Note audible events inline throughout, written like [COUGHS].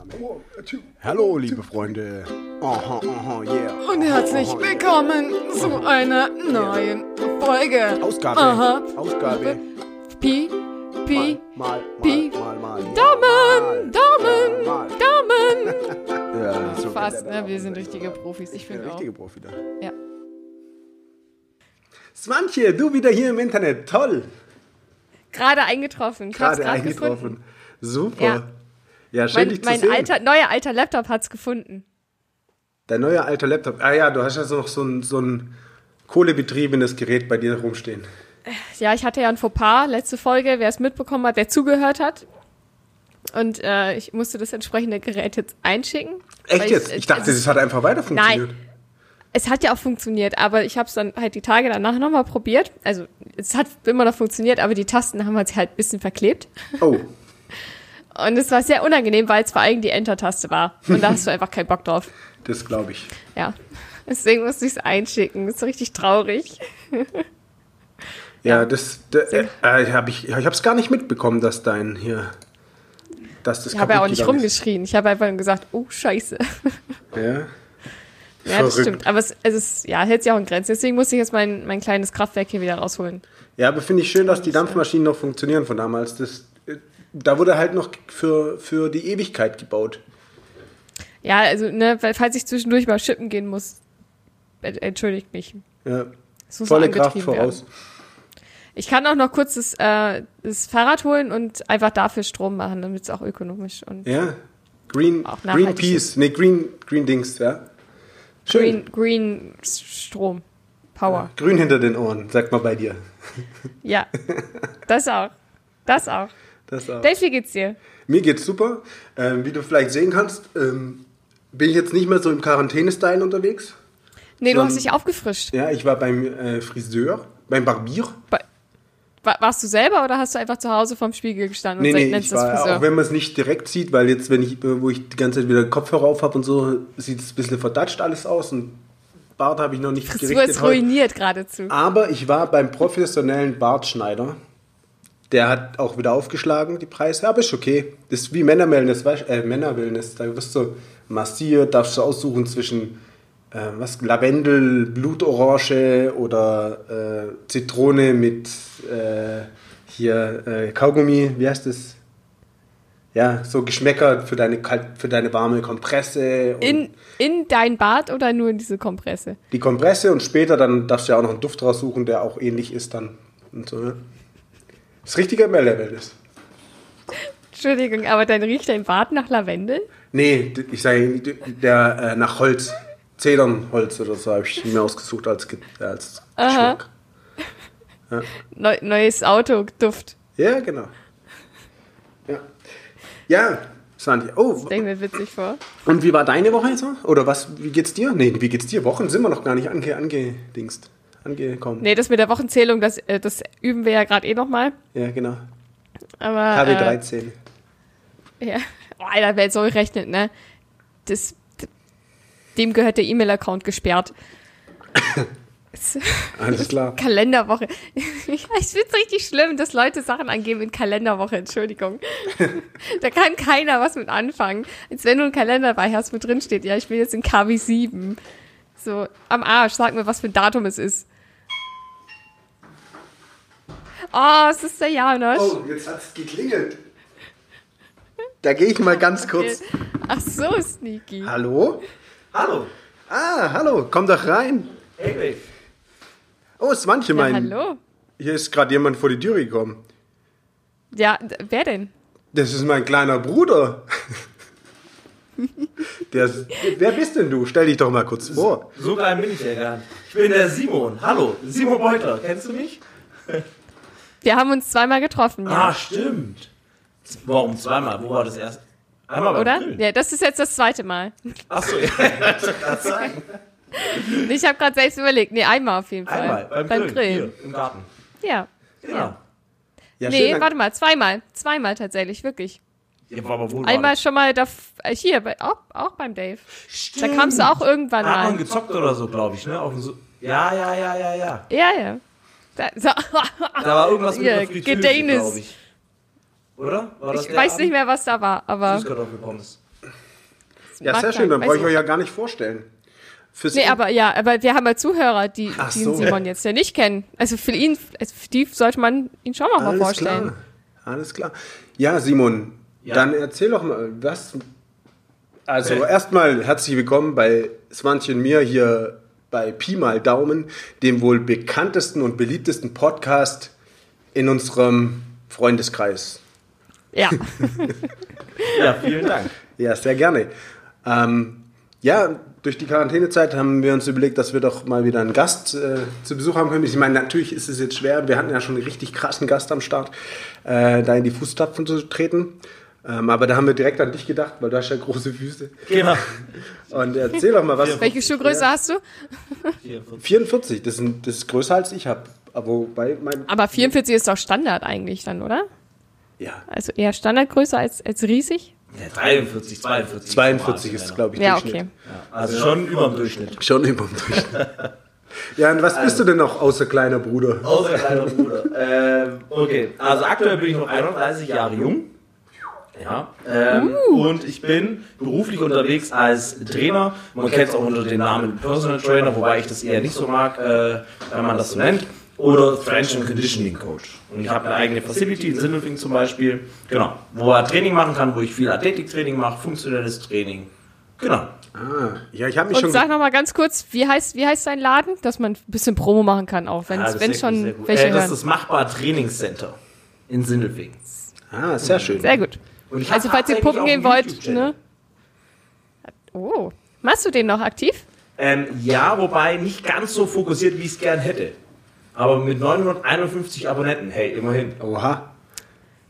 Aufnahme. Hallo, liebe Freunde. Aha, aha, yeah. Und herzlich willkommen zu einer neuen Folge. Ausgabe. Aha. Ausgabe. Pi, Pi, Mal, mal, Pi. mal, mal. Daumen, Daumen, Mal. Daumen. [LAUGHS] Ja, so Fast, ne? Wir sind Daumen. richtige Profis. Ich Der finde auch. richtige Profi da. Ja. Swantje, du wieder hier im Internet. Toll. Gerade eingetroffen. Gerade eingetroffen. gefunden. Super. Ja. Ja, schön Mein, dich zu mein sehen. alter, neuer alter Laptop hat's gefunden. Dein neuer alter Laptop. Ah ja, du hast also noch so ein, so ein kohlebetriebenes Gerät bei dir rumstehen. Ja, ich hatte ja ein Fauxpas, letzte Folge, wer es mitbekommen hat, wer zugehört hat. Und äh, ich musste das entsprechende Gerät jetzt einschicken. Echt jetzt? Ich dachte, also, das hat einfach weiter funktioniert. Es hat ja auch funktioniert, aber ich habe es dann halt die Tage danach nochmal probiert. Also es hat immer noch funktioniert, aber die Tasten haben halt ein bisschen verklebt. Oh, [LAUGHS] Und es war sehr unangenehm, weil es vor allem die Enter-Taste war. Und da hast du einfach keinen Bock drauf. [LAUGHS] das glaube ich. Ja. Deswegen musste ich es einschicken. Das ist so richtig traurig. [LAUGHS] Ja, das, da, äh, äh, hab ich, ich habe es gar nicht mitbekommen, dass dein hier, dass das Ich habe ja auch nicht rumgeschrien. Ich habe einfach nur gesagt, oh, scheiße. ist. [LAUGHS] Ja, Ja, das Verrückt. stimmt. Aber es, es ist, ja, hält sich auch in Grenzen. Deswegen musste ich jetzt mein, mein kleines Kraftwerk hier wieder rausholen. ja aber finde ich schön, dass die Dampfmaschinen noch funktionieren von damals. Das, da wurde halt noch für, für die Ewigkeit gebaut. Ja, also, ne, weil, falls ich zwischendurch mal schippen gehen muss, ent- entschuldigt mich. Ja, volle Kraft voraus. Werden. Ich kann auch noch kurz das, äh, das Fahrrad holen und einfach dafür Strom machen, damit es auch ökonomisch und Ja, Green, nachhaltig Greenpeace, nee, Green, Green Dings, ja. Schön. green, green Strom. Power. Grün hinter den Ohren, sagt man bei dir. Ja. Das auch. Das auch. Das auch. Dave, wie geht's dir? Mir geht's super. Ähm, wie du vielleicht sehen kannst, ähm, bin ich jetzt nicht mehr so im Quarantäne-Style unterwegs. Nee, du hast dich aufgefrischt. Ja, ich war beim äh, Friseur, beim Barbier. Wa- Warst du selber oder hast du einfach zu Hause vorm Spiegel gestanden Nee, und nee, nennst ich das war, Friseur? auch wenn man es nicht direkt sieht, weil jetzt, wenn ich, wo ich die ganze Zeit wieder Kopfhörer auf habe und so, sieht es ein bisschen verdatscht alles aus und Bart habe ich noch nicht Frisur gerichtet. ist heute. ruiniert geradezu. Aber ich war beim professionellen Bartschneider. Der hat auch wieder aufgeschlagen, die Preise. Aber ist okay. Das ist wie Männerwellness, weißt, äh, Männerwellness. Da wirst du massiert, darfst du aussuchen zwischen äh, was, Lavendel, Blutorange oder äh, Zitrone mit äh, hier äh, Kaugummi. Wie heißt das? Ja, so Geschmäcker für deine, für deine warme Kompresse. In, in dein Bad oder nur in diese Kompresse? die Kompresse und später dann darfst du ja auch noch einen Duft raussuchen, der auch ähnlich ist dann. Und so, ne? Das richtige Melderwellness. Entschuldigung, aber dann riecht dein Bad nach Lavendel? Nee, ich sage der äh, nach Holz. Zedernholz oder so habe ich mir ausgesucht als, Ge- als. Geschmack. [LAUGHS] Neu, neues Auto, Duft. Ja, genau. Ja. Ja, Sandy. Oh, Stell ich mir witzig vor. und wie war deine Woche so? Oder was, wie geht's dir? Nee, wie geht's dir? Wochen sind wir noch gar nicht ange, angedingst. Angekommen. Nee, das mit der Wochenzählung, das, äh, das üben wir ja gerade eh nochmal. Ja, genau. Aber. Äh, KW13. ja. Oh, Alter, wer so rechnet, ne? Das, dem gehört der E-Mail-Account gesperrt. [COUGHS] Es- Alles klar. Kalenderwoche. [LAUGHS] ich finde es richtig schlimm, dass Leute Sachen angeben in Kalenderwoche, Entschuldigung. [LAUGHS] da kann keiner was mit anfangen. Als wenn du einen Kalender bei hast, wo drin steht, ja, ich bin jetzt in KW 7. So, am Arsch, sag mir, was für ein Datum es ist. Oh, es ist der Janosch. Oh, jetzt hat's geklingelt. Da gehe ich mal ganz kurz. Ach so, sneaky. Hallo? Hallo. Ah, hallo, komm doch rein. Hey. Oh, es manche Ja, mein. hallo. Hier ist gerade jemand vor die Tür gekommen. Ja, wer denn? Das ist mein kleiner Bruder. Der, ist- wer bist denn du? Stell dich doch mal kurz vor. So klein bin ich ja gar nicht. Ich bin der Simon. Hallo, Simon Beutler. Kennst du mich? Wir haben uns zweimal getroffen, ja. Ah, stimmt. Warum zweimal? Wo war das erste? Einmal beim Oder? Grillen. Ja, das ist jetzt das zweite Mal. Achso, [LAUGHS] ja. gerade sagen. [LAUGHS] Ich habe gerade selbst überlegt. Nee, einmal auf jeden Fall. Einmal beim, Grillen. Hier, im Garten. Ja. Genau. Ja, nee, schön, warte mal, zweimal. Zweimal tatsächlich, wirklich. Ja, war aber wohl Einmal schon mal da, äh, hier, bei, auch, auch beim Dave. Da kamst du auch irgendwann Da hat man mal. gezockt oder so, glaube ich, ne? So ja, ja, ja, ja, ja. Ja, ja. Da, so, Da war irgendwas mit Ja, einer Fritteuse, Gedächtnis. glaube ich. Oder? Ich weiß Abend? nicht mehr, was da war, aber Süßkartoffelpommes. Ja, sehr schön, dann brauche ich euch ja gar nicht vorstellen. Fürs Nee, aber ja, aber wir haben ja Zuhörer, die, Ach die so. den Simon jetzt ja nicht kennen. Also für ihn, also für die sollte man ihn schon mal Alles vorstellen. klar. Alles klar. Ja, Simon, Ja. dann erzähl doch mal, was. Also, erstmal herzlich willkommen bei Swantje und mir hier bei Pi mal Daumen, dem wohl bekanntesten und beliebtesten Podcast in unserem Freundeskreis. Ja. [LAUGHS] Ja, vielen Dank. Ja, sehr gerne. Ähm, ja, durch die Quarantänezeit haben wir uns überlegt, dass wir doch mal wieder einen Gast äh, zu Besuch haben können. Ich meine, natürlich ist es jetzt schwer. Wir hatten ja schon einen richtig krassen Gast am Start, äh, da in die Fußstapfen zu treten. Ähm, aber da haben wir direkt an dich gedacht, weil du hast ja große Füße. Genau. [LAUGHS] Und erzähl doch mal was. Welche Schuhgröße hast du? 44, das ist, ein- das ist größer als ich habe. Aber wobei mein. Aber 44 ist doch Standard eigentlich dann, oder? Ja, Also eher Standardgröße als, als riesig? Ja, 43, 42. 42 ist, glaube ich, Ja, Durchschnitt. okay. Also schon über dem Durchschnitt. Schon über dem Durchschnitt. [LAUGHS] Ja, und was bist du denn noch außer kleiner Bruder? Außer kleiner Bruder. ähm, okay, also aktuell bin ich noch 31 Jahre jung. Ja. Ähm, Und ich bin beruflich unterwegs als Trainer. Man kennt es auch unter dem Namen Personal Trainer, wobei ich das eher nicht so mag, äh, wenn man das so nennt. Oder Strength and Conditioning Coach. Und ich habe eine eigene Facility in Sindelfing zum Beispiel, genau, wo er Training machen kann, wo ich viel Athletiktraining mache, funktionelles Training. Genau. Ah, ja, ich habe mich Und schon. sag noch mal ganz kurz, wie heißt, wie heißt dein Laden? Dass man ein bisschen Promo machen kann, auch wenn Ja, es sehr gut, schon gut. welche äh, das ist das Machbar Trainingscenter in Sindelfing. Ah, sehr schön. Sehr gut. Und ich hab Also falls ihr puppen gehen wollt, ne? Oh. Machst du den noch aktiv? Ähm, ja, wobei nicht ganz so fokussiert, wie ich es gern hätte. Aber mit 951 Abonnenten, hey, immerhin. Oha.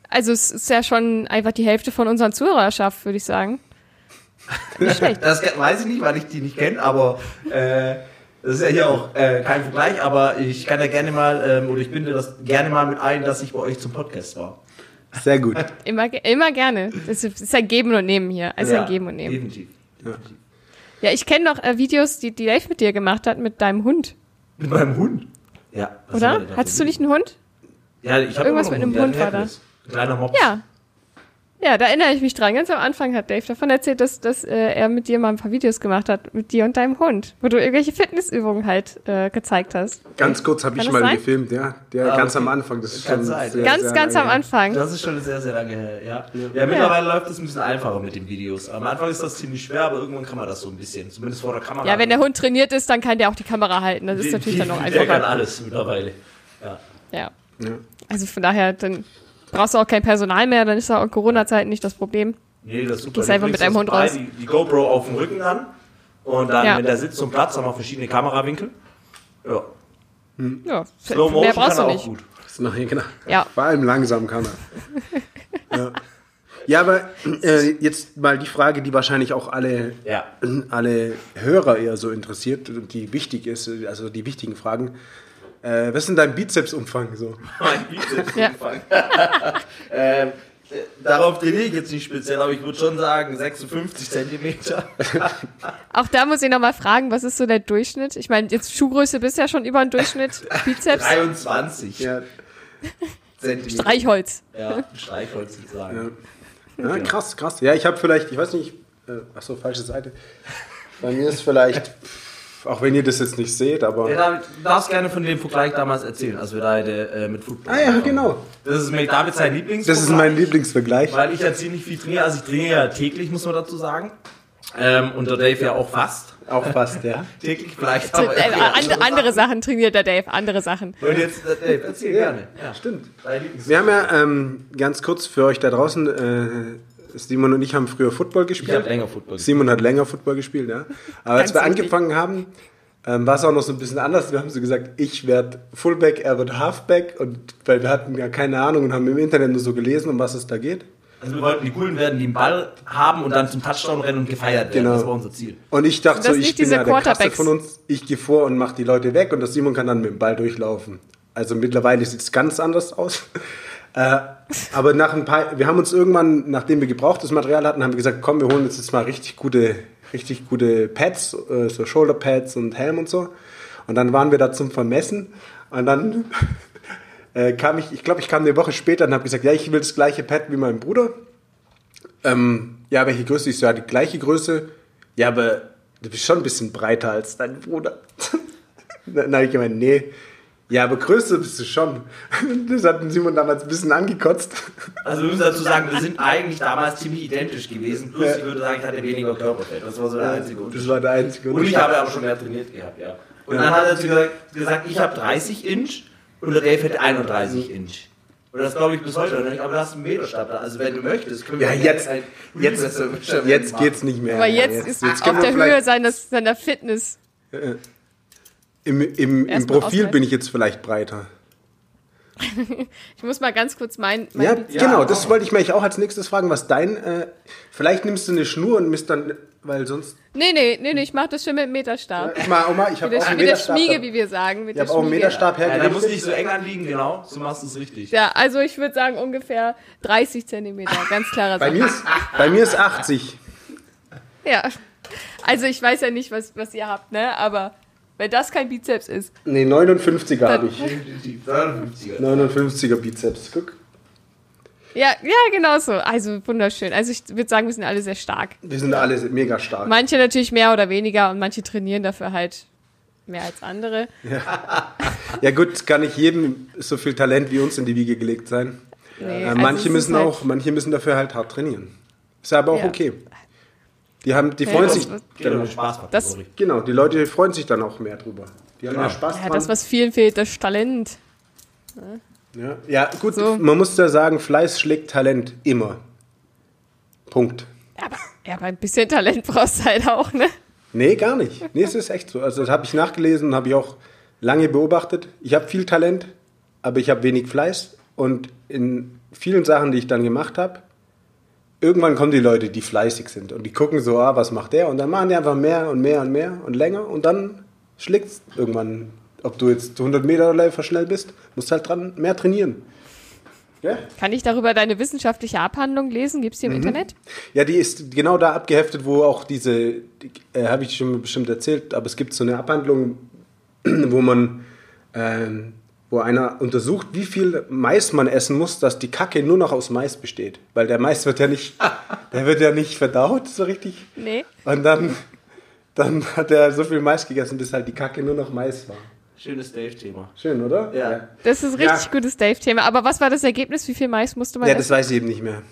Also es ist ja schon einfach die Hälfte von unseren Zuhörerschaft, würde ich sagen. Nicht [LAUGHS] schlecht. Das weiß ich nicht, weil ich die nicht kenne, aber äh, das ist ja hier auch äh, kein Vergleich, aber ich kann ja gerne mal, ähm, oder ich binde das gerne mal mit ein, dass ich bei euch zum Podcast war. Sehr gut. Immer, immer gerne. Das ist, ein Geben und Nehmen hier. Also Ja, ein Geben und Nehmen. Definitiv. definitiv. Ja, ich kenne noch äh, Videos, die, die Dave mit dir gemacht hat, mit deinem Hund. Mit meinem Hund. Ja. Oder? Hattest du nicht einen Hund? Ja, ich habe Irgendwas mit einem Hund war da. Ein kleiner Mops. Ja. Ja, da erinnere ich mich dran. Ganz am Anfang hat Dave davon erzählt, dass, dass äh, er mit dir mal ein paar Videos gemacht hat, mit dir und deinem Hund, wo du irgendwelche Fitnessübungen halt äh, gezeigt hast. Ganz kurz habe ich mal sein? gefilmt, ja. Der Ah, ganz okay. am Anfang. Das ist Kann schon sein. sehr, ganz, sehr ganz lange am her. Anfang. Das ist schon sehr, sehr lange her, ja. Ja, mittlerweile läuft es ein bisschen einfacher mit den Videos. Am Anfang ist das ziemlich schwer, aber irgendwann kann man das so ein bisschen, zumindest vor der Kamera. Ja, wenn der Hund trainiert ist, dann kann der auch die Kamera halten. Das ist natürlich dann noch Der kann einfacher. alles mittlerweile. Ja. Ja. Ja. Also von daher, dann brauchst du auch kein Personal mehr, dann ist auch in Corona-Zeiten nicht das Problem. Nee, das ist super. Gehst Du einfach mit deinem das Hund bei, raus. Die, die GoPro auf dem Rücken an und dann, Ja. wenn der sitzt zum Platz, haben wir verschiedene Kamerawinkel. Ja. Ja, Slow mehr Motion brauchst kann du er auch nicht. gut. Das ist noch, genau. Ja. Vor allem langsam kann er. [LAUGHS] ja. ja, aber äh, jetzt mal die Frage, die wahrscheinlich auch alle, Ja. alle Hörer eher so interessiert und die wichtig ist, also die wichtigen Fragen. Äh, was ist denn dein Bizepsumfang so? Mein Bizeps Ja. umfang. [LAUGHS] ähm, äh, darauf trainiere ich jetzt nicht speziell, aber ich würde schon sagen 56 Zentimeter. [LAUGHS] Auch da muss ich nochmal fragen, was ist so der Durchschnitt? Ich meine, jetzt Schuhgröße bist ja schon über den Durchschnitt. [LAUGHS] Bizeps, 23 Ja, Zentimeter. Streichholz. Ja, Streichholz sozusagen. ja krass, krass. Ja, ich habe vielleicht, ich weiß nicht, äh, ach so, falsche Seite. Bei mir ist vielleicht, auch wenn ihr das jetzt nicht seht, aber. Ja, du darfst gerne von dem Vergleich damals erzählen, als wir da äh, mit Football Ah ja, angefangen genau. haben. Das ist mit David sein Lieblings. Das ist mein Lieblingsvergleich. Weil ich ja ziemlich viel trainiere. Also ich trainiere ja täglich, muss man dazu sagen. Ähm, und der Dave ja auch fast. Auch fast, ja. [LAUGHS] Täglich vielleicht. Äh, Aber and, andere Sachen trainiert der Dave, andere Sachen. Und jetzt, äh, Dave, erzähl gerne. Ja, Stimmt. Wir haben ja ähm, ganz kurz für euch da draußen, äh, Simon und ich haben früher Football ich habe gespielt. länger Football gespielt. Simon hat länger Football gespielt, ja. Aber als wir angefangen haben, ähm, war es auch noch so ein bisschen anders. Wir haben so gesagt, ich werde Fullback, er wird Halfback. Und weil wir hatten ja keine Ahnung und haben im Internet nur so gelesen, um was es da geht. Also wir wollten die Coolen werden, die den Ball haben und dann zum Touchdown rennen und gefeiert werden. Genau. Das war unser Ziel. Und ich dachte so, das ich nicht bin ja der Krasse von uns. Ich gehe vor und mache die Leute weg und der Simon kann dann mit dem Ball durchlaufen. Also mittlerweile sieht es ganz anders aus. Äh, aber nach ein paar, wir haben uns irgendwann, nachdem wir gebrauchtes Material hatten, haben wir gesagt, komm, wir holen uns jetzt mal richtig gute, richtig gute Pads, äh, so Shoulder Pads und Helm und so. Und dann waren wir da zum Vermessen und dann [LAUGHS] äh, kam ich, ich glaube, ich kam eine Woche später und habe gesagt, ja, ich will das gleiche Pad wie mein Bruder. Ähm, ja, welche Größe? Ich so, ja, die gleiche Größe Ja, aber du bist schon ein bisschen breiter als dein Bruder. [LAUGHS] Dann habe ich gemeint, nee. Ja, aber größer bist du schon. Das hat Simon damals ein bisschen angekotzt. Also wir müssen dazu sagen, wir sind eigentlich damals ziemlich identisch gewesen. Plus ich würde sagen, ich hatte weniger Körperfett. Das war so der einzige Das Unterschied. war der einzige Und ich habe aber schon mehr trainiert gehabt, ja. Und dann hat er zu gesagt, gesagt ich habe 30 Inch und der Dave hätte 31 Inch. Und das glaube ich bis heute noch nicht, aber du hast einen Meterstab da. Also wenn du möchtest, können wir Ja, jetzt, ein jetzt, jetzt machen. geht's nicht mehr. Aber jetzt, Ja, ist jetzt auf der Höhe seines, seiner Fitness. Im, im, im Profil bin ich jetzt vielleicht breiter. [LAUGHS] Ich muss mal ganz kurz mein, mein Ja, Bizeps- genau, Ja, das auch. wollte ich mich auch als nächstes fragen, was dein. Äh, vielleicht nimmst du eine Schnur und misst dann, weil sonst. Nee, nee, nee, nee, ich mach das schon mit dem Meterstab. Ich mal, Oma, ich Mit habe der, auch einen mit der Meterstab. Schmiege, wie wir sagen. Mit Ich der habe auch einen. Meterstab Ja, da hergelegt. muss nicht so eng anliegen, genau. So machst du es richtig. Ja, also ich würde sagen ungefähr 30 Zentimeter, ganz klarer bei, Sache. mir ist, bei mir ist 80. Ja. Also ich weiß ja nicht, was, was ihr habt, ne? Aber wenn das kein Bizeps ist. Nee, 59er habe ich. Definitiv. 59er. 59er Bizeps. Guck. Ja, ja, genau so. Also wunderschön. Also ich würde sagen, wir sind alle sehr stark. Wir sind alle mega stark. Manche natürlich mehr oder weniger und manche trainieren dafür halt mehr als andere. Ja gut, kann nicht jedem so viel Talent wie uns in die Wiege gelegt sein. Nee, Äh, also manche es müssen halt- auch, manche müssen dafür halt hart trainieren. Ist aber auch Ja. okay. Die haben, die Ja, freuen das- sich. Geht um den Spaßfaktor. Das-. Genau, die Leute freuen sich dann auch mehr drüber. Die haben Genau. mehr Spaß Ja, dran. das, was vielen fehlt, das Talent. ja. ja, gut, So. man muss da sagen, Fleiß schlägt Talent immer. Punkt. Ja, aber, ja, aber ein bisschen Talent brauchst du halt auch, ne? Nee, gar nicht. Nee, es ist echt so. Also das habe ich nachgelesen und habe ich auch lange beobachtet. Ich habe viel Talent, aber ich habe wenig Fleiß. Und in vielen Sachen, die ich dann gemacht habe, irgendwann kommen die Leute, die fleißig sind. Und die gucken so, ah, was macht der? Und dann machen die einfach mehr und mehr und mehr und länger. Und dann schlägt es irgendwann. Ob du jetzt 100 Meter Läufer schnell bist, musst halt dran mehr trainieren. Ja? Kann ich darüber deine wissenschaftliche Abhandlung lesen? Gibt's die Mhm. im Internet? Ja, die ist genau da abgeheftet, wo auch diese, die, äh, habe ich schon bestimmt erzählt, aber es gibt so eine Abhandlung, [CLEARS THROAT] wo man, ähm, wo einer untersucht, wie viel Mais man essen muss, dass die Kacke nur noch aus Mais besteht. Weil der Mais wird ja nicht, [LAUGHS] der wird ja nicht verdaut so richtig. Nee. Und dann, dann hat er so viel Mais gegessen, bis halt die Kacke nur noch Mais war. Schönes Dave-Thema. Schön, oder? Ja. Das ist ein Ja. richtig gutes Dave-Thema. Aber was war das Ergebnis? Wie viel Mais musste man Ja, essen? das weiß ich eben nicht mehr.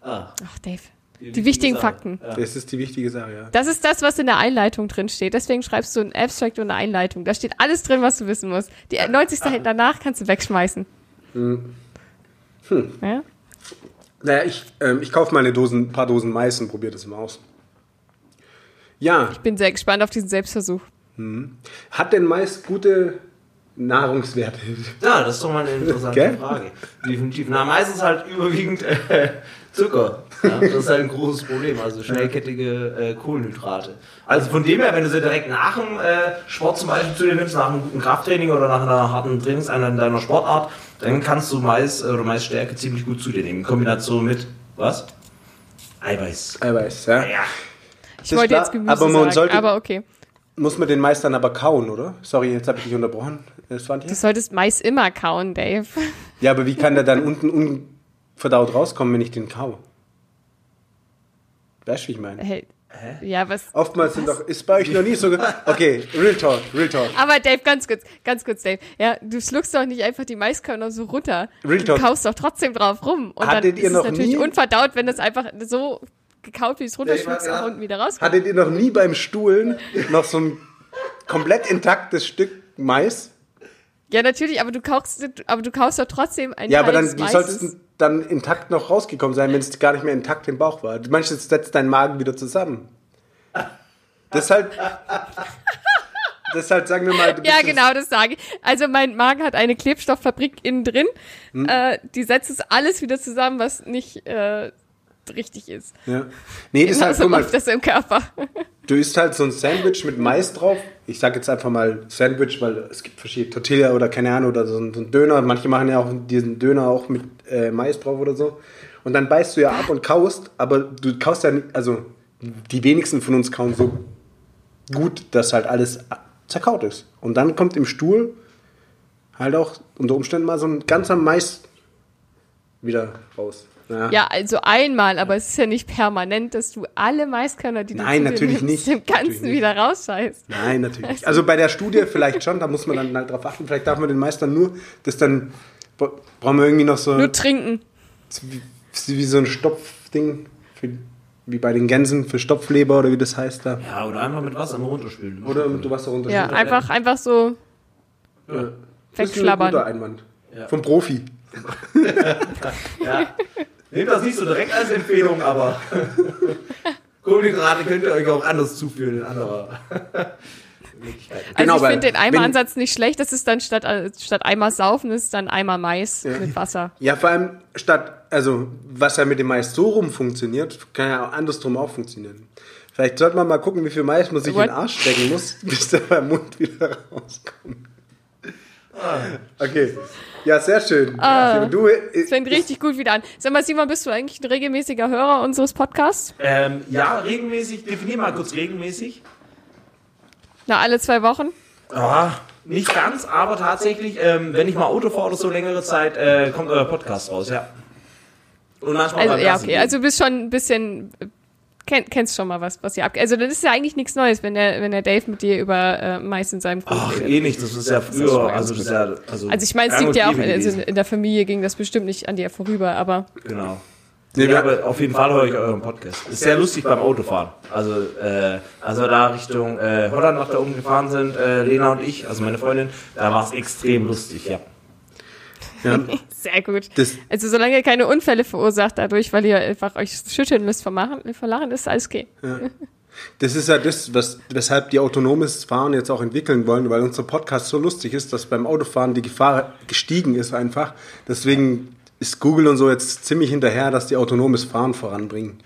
Ah, Ach, Dave. Die, wichtige wichtigen Sache. Fakten. Ja. Das ist die wichtige Sache, ja. Das ist das, was in der Einleitung drin steht. Deswegen schreibst du ein Abstract und eine Einleitung. Da steht alles drin, was du wissen musst. Die 90 Seiten danach kannst du wegschmeißen. Hm. Ja? Naja, ich, ähm, ich kaufe mal eine Dosen, ein paar Dosen Mais und probiere das mal aus. Ja, Ich bin sehr gespannt auf diesen Selbstversuch. hat denn Mais gute Nahrungswerte? Ja, das ist doch mal eine interessante? Frage. Definitiv. Na, meistens halt überwiegend äh, Zucker. Ja, das ist halt ein großes Problem. Also schnellkettige äh, Kohlenhydrate. Also von dem her, wenn du sie direkt nach dem äh, Sport zum Beispiel zu dir nimmst, nach einem guten Krafttraining oder nach einer harten Trainingseinheit in deiner Sportart, dann kannst du Mais äh, oder Maisstärke ziemlich gut zu dir nehmen. In Kombination mit was? Eiweiß. Eiweiß, ja. Ja. Ich wollte klar, jetzt Gemüse aber man sagen, sollte- aber okay. Muss man den Mais dann aber kauen, oder? Sorry, jetzt habe ich dich unterbrochen. Das war Du solltest Mais immer kauen, Dave. Ja, aber wie kann der dann unten unverdaut rauskommen, wenn ich den kau? Weißt du, wie ich meine? Hey. Ja, was? Oftmals sind doch, ist bei euch noch nie so. Okay, Real Talk, Real Talk. Aber Dave, ganz kurz, ganz kurz, Dave. Ja, du schluckst doch nicht einfach die Maiskörner so runter. Real du talk. kaust doch trotzdem drauf rum. Und Hattet dann ihr ist noch es natürlich nie- unverdaut, wenn das einfach so gekaut, wie es runterschluckst, Ja, unten wieder rauskommt. Hattet ihr noch nie beim Stuhlen noch so ein komplett intaktes Stück Mais? Ja, natürlich, aber du kaust, aber du kaust doch trotzdem ein Ja, aber dann, wie du dann intakt noch rausgekommen sein, wenn es gar nicht mehr intakt im Bauch war? Jetzt setzt dein Magen wieder zusammen. Ist halt, sagen wir mal. du Ja, genau, das sage ich. Also mein Magen hat eine Klebstofffabrik innen drin. Hm. Äh, die setzt es alles wieder zusammen, was nicht äh, richtig ist. Ja. Nee, das ist halt, so mal, das im Körper. [LAUGHS] du isst halt so ein Sandwich mit Mais drauf. Ich sag jetzt einfach mal Sandwich, weil es gibt verschiedene Tortilla oder keine Ahnung oder so ein, so ein Döner. Manche machen ja auch diesen Döner auch mit äh, Mais drauf oder so. Und dann beißt du ja ab und kaust, aber du kaust ja nicht, also die wenigsten von uns kauen so gut, dass halt alles zerkaut ist. Und dann kommt im Stuhl halt auch unter Umständen mal so ein ganzer Mais wieder raus. Ja. Ja, also einmal, aber es ist ja nicht permanent, dass du alle Maiskörner, die Nein, du natürlich nimmst, nicht. im Ganzen Natürlich nicht. wieder rausscheißt. Nein, natürlich nicht. Also bei der Studie vielleicht schon, da muss man dann halt drauf achten. Vielleicht darf man den Meistern nur, das dann bra- brauchen wir irgendwie noch so Nur trinken. wie, wie so ein Stopfding, für, wie bei den Gänsen für Stopfleber oder wie das heißt da. Ja, oder einfach mit Wasser mal runterspülen. Oder mit Wasser runter. Ja, einfach, einfach so Das ist ein wegschlabbern. guter Einwand. Ja. Vom Profi. [LAUGHS] Ja. [LAUGHS] Nehmt das nicht so direkt als Empfehlung, aber [LAUGHS] Kohlenhydrate könnt ihr euch auch anders zuführen in anderer. Also Genau, ich finde den Eimeransatz nicht schlecht. Das ist dann statt, äh, statt Eimer saufen, ist dann Eimer Mais mit Wasser. Ja, vor allem statt, also was ja mit dem Mais so rum funktioniert, kann ja auch andersrum auch funktionieren. Vielleicht sollte man mal gucken, wie viel Mais man sich in What? den Arsch stecken muss, [LAUGHS] bis der beim Mund wieder rauskommt. Okay. Ja, sehr schön. Ah. du, äh, Das fängt richtig gut wieder an. Sag mal, Simon, bist du eigentlich ein regelmäßiger Hörer unseres Podcasts? Ähm, ja, regelmäßig, definier mal kurz regelmäßig. Na, alle zwei Wochen? Ah, nicht ganz, aber tatsächlich, ähm, wenn ich mal Auto fahre oder so längere Zeit, äh, kommt euer Podcast raus, ja. Und manchmal Also, ja, okay. gehen. Also du bist schon ein bisschen, kenn, kennst schon mal was, was ihr ab. Also das ist ja eigentlich nichts Neues, wenn der, wenn der Dave mit dir über äh, Mais in seinem Kuchen Ach, redet. eh nicht, das ist ja früher, also ganz das ist ja, also, Also ich meine, es liegt ja auch, also in der Familie ging das bestimmt nicht an dir vorüber, aber Genau. Nee, aber auf jeden Fall höre ich euren Podcast. Ist sehr lustig beim Autofahren. Also, äh, als wir da Richtung äh, Holland nach da oben gefahren sind, äh, Lena und ich, also meine Freundin, da war es extrem lustig, ja. ja, sehr gut. das, Also solange ihr keine Unfälle verursacht dadurch, weil ihr einfach euch schütteln müsst vor Machen- vor Lachen, ist alles okay. das ist ja das, was, weshalb die autonomes Fahren jetzt auch entwickeln wollen, weil unser Podcast so lustig ist, dass beim Autofahren die Gefahr gestiegen ist einfach. Deswegen ist Google und so jetzt ziemlich hinterher, dass die autonomes Fahren voranbringen.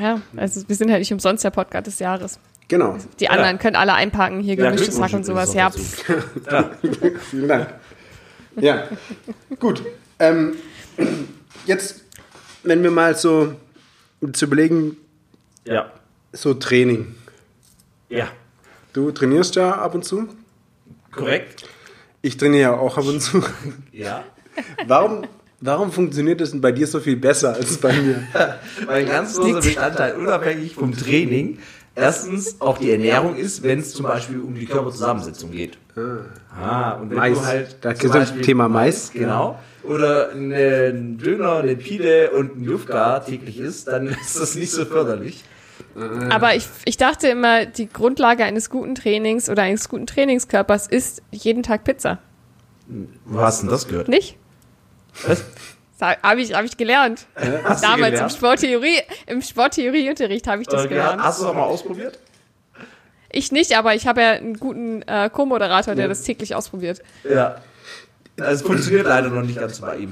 Ja, also wir sind halt nicht umsonst der Podcast des Jahres. Genau. Die anderen können alle einpacken, hier Ja, gemischtes Hack und sowas. Ja, [LAUGHS] Ja. Vielen Dank. Ja, gut. Ähm, jetzt, wenn wir mal so zu überlegen, ja. so Training. Ja. Du trainierst ja ab und zu. Korrekt? Ich trainiere ja auch ab und zu. Ja. Warum, warum funktioniert das denn bei dir so viel besser als bei mir? [LAUGHS] Weil ein ganz großer Bestandteil, unabhängig vom Training, erstens auch die Ernährung ist, wenn es zum Beispiel um die Körperzusammensetzung geht. Ah, und wenn Mais. du halt Da zum Beispiel Thema Mais. Genau. Oder einen Döner, eine Pide und ein Jufka täglich isst, dann [LAUGHS] ist das nicht so förderlich. aber ich, ich dachte immer, die Grundlage eines guten Trainings oder eines guten Trainingskörpers ist jeden Tag Pizza. Wo hast du denn das gehört? Nicht? Was? Habe ich, hab ich gelernt. Hast du Damals im gelernt? Sporttheorie, im Sporttheorieunterricht habe ich das Äh, gelernt. Hast du es auch mal ausprobiert? Ich nicht, aber ich habe ja einen guten äh, Co-Moderator, der das täglich ausprobiert. Ja. Also es funktioniert leider noch nicht ganz bei ihm.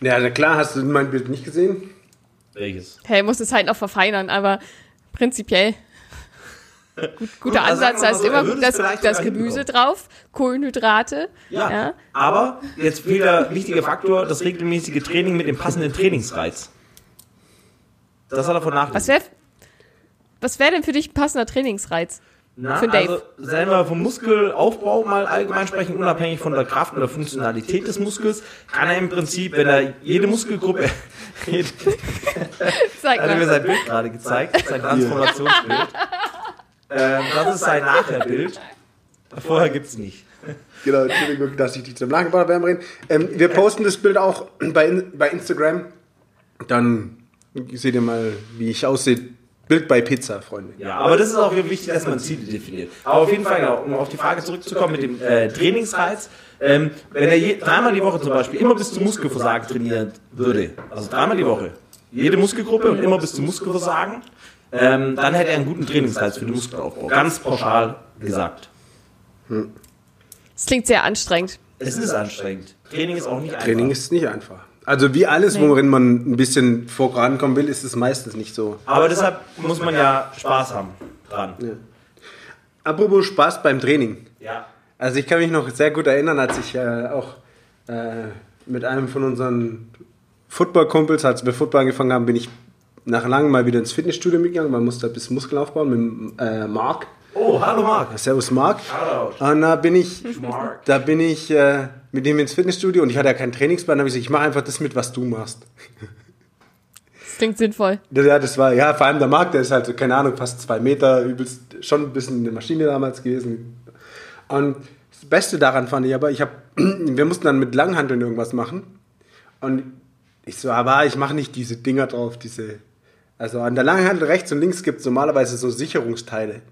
Ja, na klar, hast du mein Bild nicht gesehen? Welches? Hey, muss es halt noch verfeinern, aber prinzipiell. Gut, guter Gut, also sagen Ansatz, da mal ist so, er immer es das, das Gemüse drauf, Kohlenhydrate. Ja, Ja. aber jetzt fehlt der wichtige Faktor, das regelmäßige Training mit dem passenden Trainingsreiz. Das hat er von Was Nachteil. wäre was wär denn für dich ein passender Trainingsreiz? Na, für Dave? Also, wenn wir vom Muskelaufbau mal allgemein sprechen, unabhängig von der Kraft und der Funktionalität des Muskels, kann er im Prinzip, wenn er jede Muskelgruppe, Sag [LAUGHS] er hat mir mal. sein Bild gerade gezeigt, sein Transformationsbild. Ähm, [LAUGHS] das ist sein Nachherbild. Vorher gibt's nicht. [LAUGHS] Genau, Entschuldigung, dass ich dich zum Lachen gebracht habe. Ähm, wir posten das Bild auch bei, bei Instagram. Dann seht ihr mal, wie ich aussehe. Bild bei Pizza, Freunde. Ja, aber das ist auch wichtig, dass man Ziele definiert. Aber auf jeden Fall, genau, um auf die Frage zurückzukommen mit dem äh, Trainingsreiz, ähm, wenn er je, dreimal die Woche zum Beispiel immer bis zum Muskelversagen trainieren würde, also dreimal die Woche, jede Muskelgruppe und immer bis zum Muskelversagen, ähm, dann hätte er einen guten Trainingsreiz für den Muskelaufbau. Ganz pauschal gesagt. Das klingt sehr anstrengend. Es ist anstrengend. Training ist auch nicht einfach. Training ist nicht einfach. Also wie alles, worin man ein bisschen vorankommen will, ist es meistens nicht so. Aber deshalb muss man ja Spaß haben dran. Apropos Spaß beim Training. Ja. Also ich kann mich noch sehr gut erinnern, als ich äh, auch äh, mit einem von unseren Football-Kumpels, als wir Football angefangen haben, bin ich nach langem mal wieder ins Fitnessstudio mitgegangen. Man musste ein bisschen Muskeln aufbauen mit äh, Mark. Oh, hallo Marc. Servus Mark. Shoutout. Und da bin ich, Mark. da bin ich äh, mit ihm ins Fitnessstudio und ich hatte ja keinen Trainingsplan. Da habe ich gesagt, ich mache einfach das mit, was du machst. Das klingt sinnvoll. Ja, das war, ja, vor allem der Markt, der ist halt, so, keine Ahnung, fast zwei Meter, übelst, schon ein bisschen eine Maschine damals gewesen. Und das Beste daran fand ich aber, ich habe, [CLEARS THROAT] wir mussten dann mit Langhanteln irgendwas machen. Und ich so, aber ich mache nicht diese Dinger drauf, diese, also an der Langhantel rechts und links gibt es normalerweise so Sicherungsteile,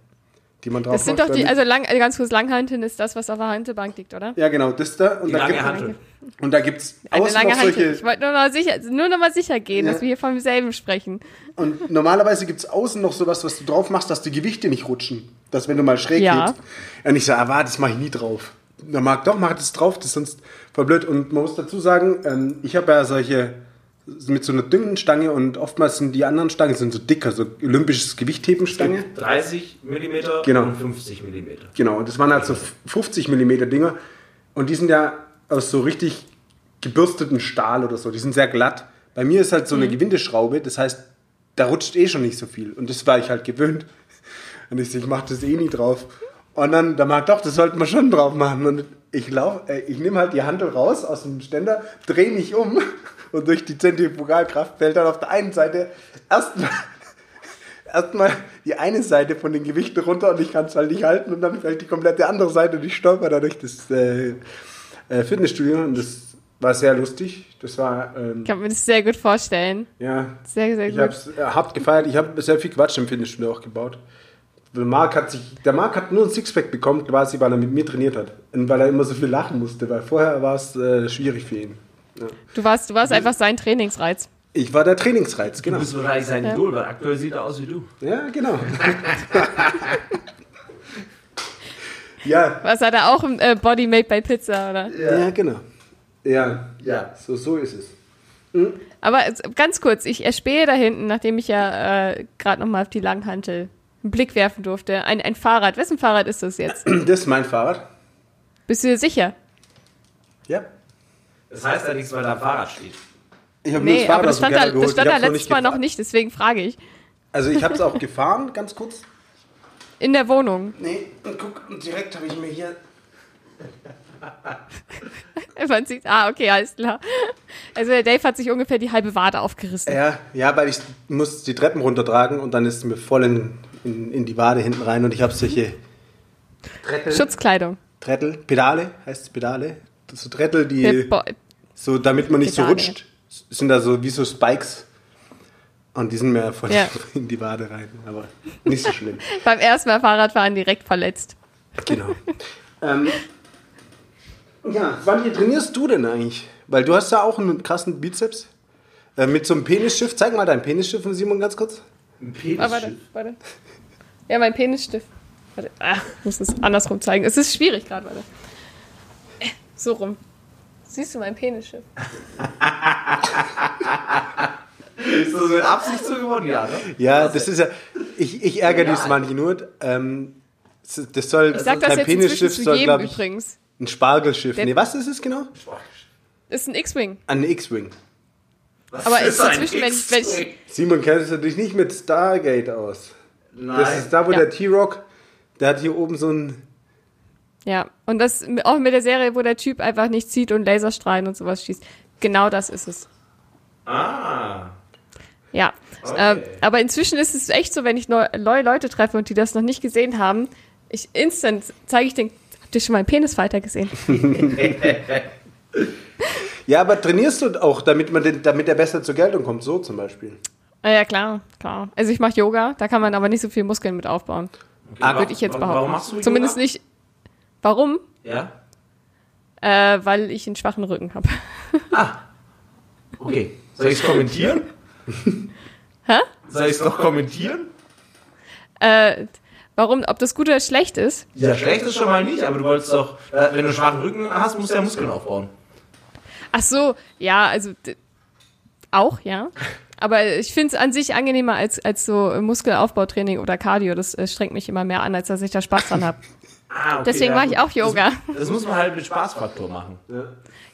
die man drauf Das sind macht, doch die, also lang, also ganz kurz, Langhanteln ist das, was auf der Hantelbank liegt, oder? ja, genau, das da. Und Die da lange gibt, Hantel. Und da gibt es lange noch solche, Ich wollte nur noch, sicher, nur noch mal sicher gehen, Ja. dass wir hier vom selben sprechen. Und normalerweise gibt es außen noch sowas, was du drauf machst, dass die Gewichte nicht rutschen. Dass wenn du mal schräg Ja. hebst. Und ich so, ah, warte, das mache ich nie drauf. Der mag doch, mach das drauf, das ist sonst voll blöd. Und man muss dazu sagen, ähm, ich habe ja solche mit so einer dünnen Stange und oftmals sind die anderen Stangen sind so dicker, so olympisches Gewichthebenstange. 30 mm Genau. und 50 mm. Genau, und das waren halt so 50 mm Dinger. Und die sind ja aus so richtig gebürsteten Stahl oder so. Die sind sehr glatt. Bei mir ist halt so eine Gewindeschraube, das heißt, da rutscht eh schon nicht so viel. Und das war ich halt gewöhnt. Und ich so, ich mach das eh nie drauf. Und dann, da mag doch, das sollten wir schon drauf machen. Und ich lauf, äh, ich nehme halt die Handel raus aus dem Ständer, drehe mich um [LAUGHS] und durch die Zentrifugalkraft fällt dann auf der einen Seite erstmal [LAUGHS] erstmal die eine Seite von den Gewichten runter und ich kann es halt nicht halten und dann fällt die komplette andere Seite und ich stolper da durch das äh, äh, Fitnessstudio und das war sehr lustig. Das war, ähm, Ich kann mir das sehr gut vorstellen. ja, Sehr, sehr ich gut. habe es hart gefeiert. Ich habe sehr viel Quatsch im Fitnessstudio auch gebaut. Der Marc hat sich, der Marc hat nur ein Sixpack bekommen, quasi, weil er mit mir trainiert hat. Und weil er immer so viel lachen musste, weil vorher war es äh, schwierig für ihn. Ja. Du warst, du warst einfach sein Trainingsreiz. Ich war der Trainingsreiz, Du genau. bist wahrscheinlich sein Ja. Idol, weil aktuell sieht er aus wie du. Ja, genau. [LAUGHS] ja, Was hat er auch im äh, Body Made by Pizza, oder? Ja, genau. Ja, Ja. so, so ist es. Aber äh, ganz kurz, ich erspähe da hinten, nachdem ich ja äh, gerade nochmal auf die Langhantel einen Blick werfen durfte. Ein, ein Fahrrad. Wessen Fahrrad ist das jetzt? Das ist mein Fahrrad. Bist du dir sicher? Ja. Das heißt ja nichts, weil da ein Fahrrad steht. Ich habe nur Nee, das Fahrrad aber das stand, da, das stand da letztes Mal noch nicht, deswegen frage ich. Also ich habe es auch gefahren, ganz kurz. In der Wohnung. Nee, und guck, und direkt habe ich mir hier... [LAUGHS] Man sieht, ah, okay, alles klar. Also der Dave hat sich ungefähr die halbe Wade aufgerissen. Ja, ja, weil ich muss die Treppen runtertragen und dann ist es mir voll in, in, in die Wade hinten rein und ich habe solche Trettel, Schutzkleidung. Trettel, Pedale, heißt es Pedale? So Trettel, die, so damit man nicht Pedale. so rutscht, sind da so wie so Spikes. Und die sind mir voll Ja. [LAUGHS] in die Wade rein, aber nicht so schlimm. [LAUGHS] Beim ersten Mal Fahrradfahren direkt verletzt. Genau. ähm, ja, wann hier trainierst du denn eigentlich? Weil du hast ja auch einen krassen Bizeps. Äh, mit so einem Penisschiff. Zeig mal dein Penisschiff, Simon, ganz kurz. Ein Ah, warte, warte. Ja, mein Penisstift. Warte, ah, ich muss es andersrum zeigen. Es ist schwierig gerade, warte. So rum. Siehst du mein Penisschiff? [LAUGHS] Ist das mit Absicht so geworden? Ja, ne? Ja, das ist ja. Ich, ich ärgere Ja. dies manchmal nur. Ähm, das soll. Ich sag das dein jetzt Penisschiff soll, glaube ich, übrigens. ein Spargelschiff. Der- Nee, was ist es genau? Ist ein X-Wing. Ein X-Wing. Was Aber ist inzwischen, wenn ich- wenn ich-? Simon kennt sich natürlich nicht mit Stargate aus. Nein. Das ist da, wo Ja. der T-Rock, der hat hier oben so ein. Ja, und das auch mit der Serie, wo der Typ einfach nicht zieht und Laserstrahlen und sowas schießt. Genau das ist es. ah. Ja. Okay. Ähm, aber inzwischen ist es echt so, wenn ich neu, neue Leute treffe und die das noch nicht gesehen haben, ich instant zeige ich den. Habt ihr schon meinen Penisfighter gesehen? [LAUGHS] [LAUGHS] [LAUGHS] Ja, aber trainierst du auch, damit, man den, damit er besser zur Geltung kommt? So zum Beispiel. Ah, ja, klar, klar. Also ich mache Yoga, da kann man aber nicht so viel Muskeln mit aufbauen. Ah, Würde ich jetzt behaupten. Warum machst du Zumindest Yoga? nicht. Warum? Ja? Äh, weil ich einen schwachen Rücken habe. Okay. [LAUGHS] Soll ich es kommentieren? [LAUGHS] Hä? Soll ich es noch kommentieren? Äh, warum, ob das gut oder schlecht ist? Ja, schlecht ist schon mal nicht, aber du wolltest doch, äh, wenn du einen schwachen Rücken hast, musst du ja Muskeln aufbauen. Ach so, ja, also auch, ja. Aber ich finde es an sich angenehmer als, als so Muskelaufbautraining oder Cardio. Das äh, strengt mich immer mehr an, als dass ich da Spaß dran habe. Ah, okay, Deswegen ja, mache ich auch Yoga. Das, das muss man halt mit Spaßfaktor machen.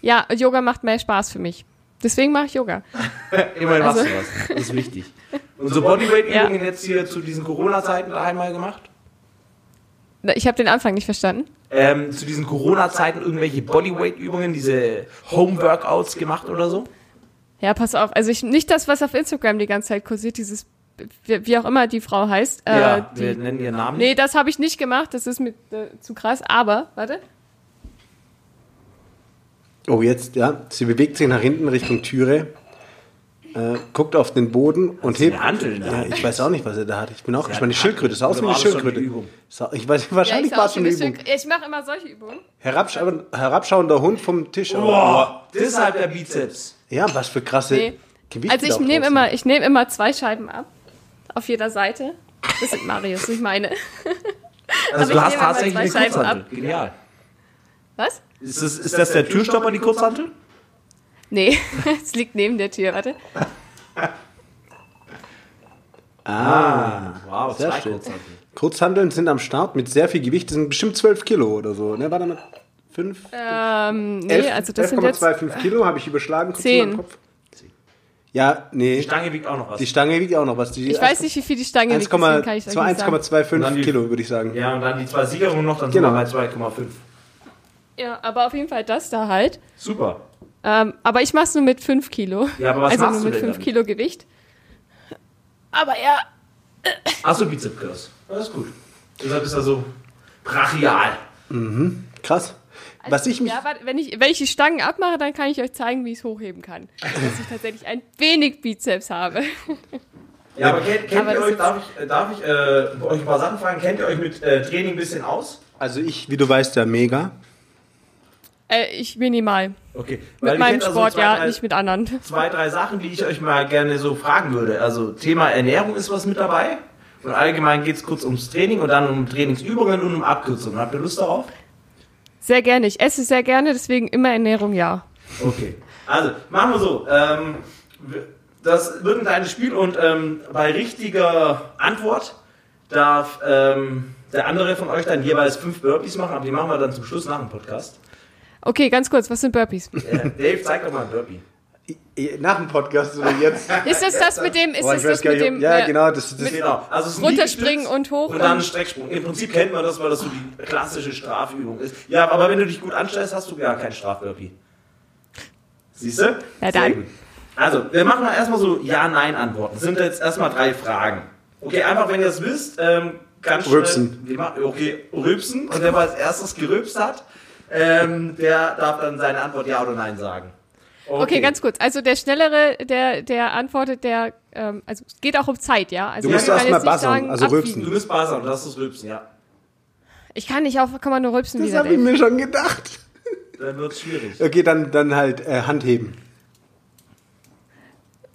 Ja, Yoga macht mehr Spaß für mich. Deswegen mache ich Yoga. [LAUGHS] Immerhin Also- machst du was. Das ist wichtig. [LAUGHS] Und so Bodyweight-Übungen jetzt hier zu diesen Corona-Zeiten daheim mal gemacht? Ich habe den Anfang nicht verstanden. Ähm, zu diesen Corona-Zeiten irgendwelche Bodyweight-Übungen, diese Home-Workouts gemacht oder so? Ja, pass auf. Also ich, nicht das, was auf Instagram die ganze Zeit kursiert, dieses, wie, wie auch immer die Frau heißt. Äh, ja, die, wir nennen ihren Namen. nee, das habe ich nicht gemacht. Das ist mir äh, zu krass. Aber, warte. Oh, jetzt, ja. Sie bewegt sich nach hinten Richtung Türe, äh, guckt auf den Boden und hebt. eine Hantel ja, ich weiß auch nicht, was er da hat. Ich bin auch Sie gespannt. Die hat Schildkröte, sah aus wie eine Schildkröte. Übung? Ich weiß, wahrscheinlich ja, war es schon eine Übung. Ich mache immer solche Übungen. Herabschauender, herabschauender Hund vom Tisch. Boah, deshalb der Bizeps. Ja, was für krasse Nee. Gewichte Also ich nehme immer, ich nehme immer zwei Scheiben ab. Auf jeder Seite. Das sind Marius, nicht meine. [LAUGHS] Also du hast tatsächlich eine Kurzhantel. Genial. Was? Ist das, ist das der Türstopper, die Kurzhantel? Nee, [LAUGHS] es liegt neben der Tür, warte. Ah, wow, Sehr zwei schön. Kurzhanteln. sind. Kurzhandeln sind am Start mit sehr viel Gewicht. Das sind bestimmt 12 Kilo oder so. Ne, war da 5? Ähm, nee, also das sind jetzt 11,25 Kilo habe ich überschlagen. kurz Zehn. in meinem Kopf. Ja, nee. Die Stange wiegt auch noch was. Die Stange wiegt auch noch was. Die Ich weiß nicht, wie viel die Stange wiegt, deswegen kann ich euch nicht sagen. 1,25 die- Kilo, würde ich sagen. ja, und dann die zwei Siegerungen noch, dann Genau. sind wir bei 2,5. Ja, aber auf jeden Fall das da halt. Super. Ähm, aber ich mach's nur mit 5 Kilo. Ja, aber was also machst nur du mit denn 5 damit? Kilo Gewicht. Aber ja, Achso, Bizepskurs. Das ist gut. Deshalb ist er so brachial. Krass. Was ich mich. ja, wenn ich, wenn ich die Stangen abmache, dann kann ich euch zeigen, wie ich es hochheben kann. Dass ich tatsächlich ein wenig Bizeps habe. Ja, aber kennt, kennt Aber ihr euch, darf ich, äh, darf ich äh, euch ein paar Sachen fragen? Kennt ihr euch mit äh, Training ein bisschen aus? Also ich, wie du weißt, ja mega. Äh, ich minimal. Okay. Mit ihr meinem also Sport, zwei, ja, drei, nicht mit anderen. Zwei, drei Sachen, die ich euch mal gerne so fragen würde. Also Thema Ernährung ist was mit dabei. Und allgemein geht es kurz ums Training und dann um Trainingsübungen und um Abkürzungen. Habt ihr Lust darauf? Sehr gerne. Ich esse sehr gerne, deswegen immer Ernährung, ja. Okay. Also, machen wir so. Ähm, das wird ein kleines Spiel und ähm, bei richtiger Antwort darf ähm, der andere von euch dann jeweils fünf Burpees machen, aber die machen wir dann zum Schluss nach dem Podcast. Okay, ganz kurz, was sind Burpees? Äh, Dave, zeig doch mal ein Burpee. Nach dem Podcast oder jetzt? [LAUGHS] Ist das das mit dem, ist Boah, das das mit dem ja, äh, genau. Das, das, Genau. Also es ist ein Runterspringen und hoch Und dann ein und- Strecksprung. Im Prinzip kennt man das, weil das so die klassische Strafübung ist. Ja, aber wenn du dich gut anstellst, hast du gar kein Strafburpee. Siehst du? Ja, Sehr dann. gut. Also, wir machen mal erstmal so Ja-Nein-Antworten. Das sind jetzt erstmal drei Fragen. Okay, einfach wenn ihr es wisst, ähm, ganz schnell. Machen, okay, rülpsen. Und wer als erstes gerülpst hat, ähm, der darf dann seine Antwort Ja oder Nein sagen. Okay, ganz kurz. Also der Schnellere, der, der antwortet, der, ähm, also es geht auch um Zeit, ja? Also Du musst ich kann erst mal jetzt nicht buzzern, sagen, also rülpsen. Du bist buzzern, das ist Rülpsen, ja. Ich kann nicht auf, kann man nur rülpsen das habe ich mir schon gedacht. Dann wird es schwierig. Okay, dann, dann halt äh, Handheben.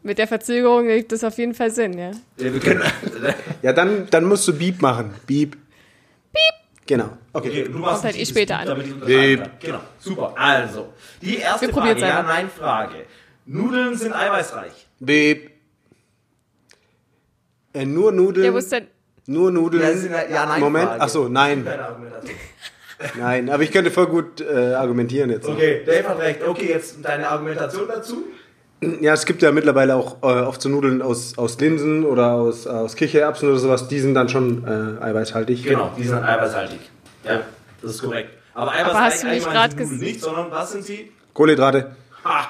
Mit der Verzögerung ergibt das auf jeden Fall Sinn, ja? Ja, wir können, Ja, dann, dann musst du Beep machen. Beep. Genau. Okay. Okay, du machst halt eh später an. Kann. Genau, super. Also, die erste Wir Frage, ja, einfach. nein, Frage. Nudeln sind eiweißreich. Beep. Äh, nur Nudeln. Der dann, Nur Nudeln. Ja, ist eine Ja-Nein-Frage. Moment. Ach so, nein. [LAUGHS] Nein, aber ich könnte voll gut äh, argumentieren jetzt. Okay, Dave hat recht. Okay, jetzt deine Argumentation dazu. Ja, es gibt ja mittlerweile auch äh, oft so Nudeln aus, aus Linsen oder aus, aus Kichererbsen oder sowas. Die sind dann schon äh, eiweißhaltig. Genau, die sind eiweißhaltig. Ja, das ist korrekt. Aber eiweißreich hast du nicht sondern was sind sie? Kohlenhydrate. Ha!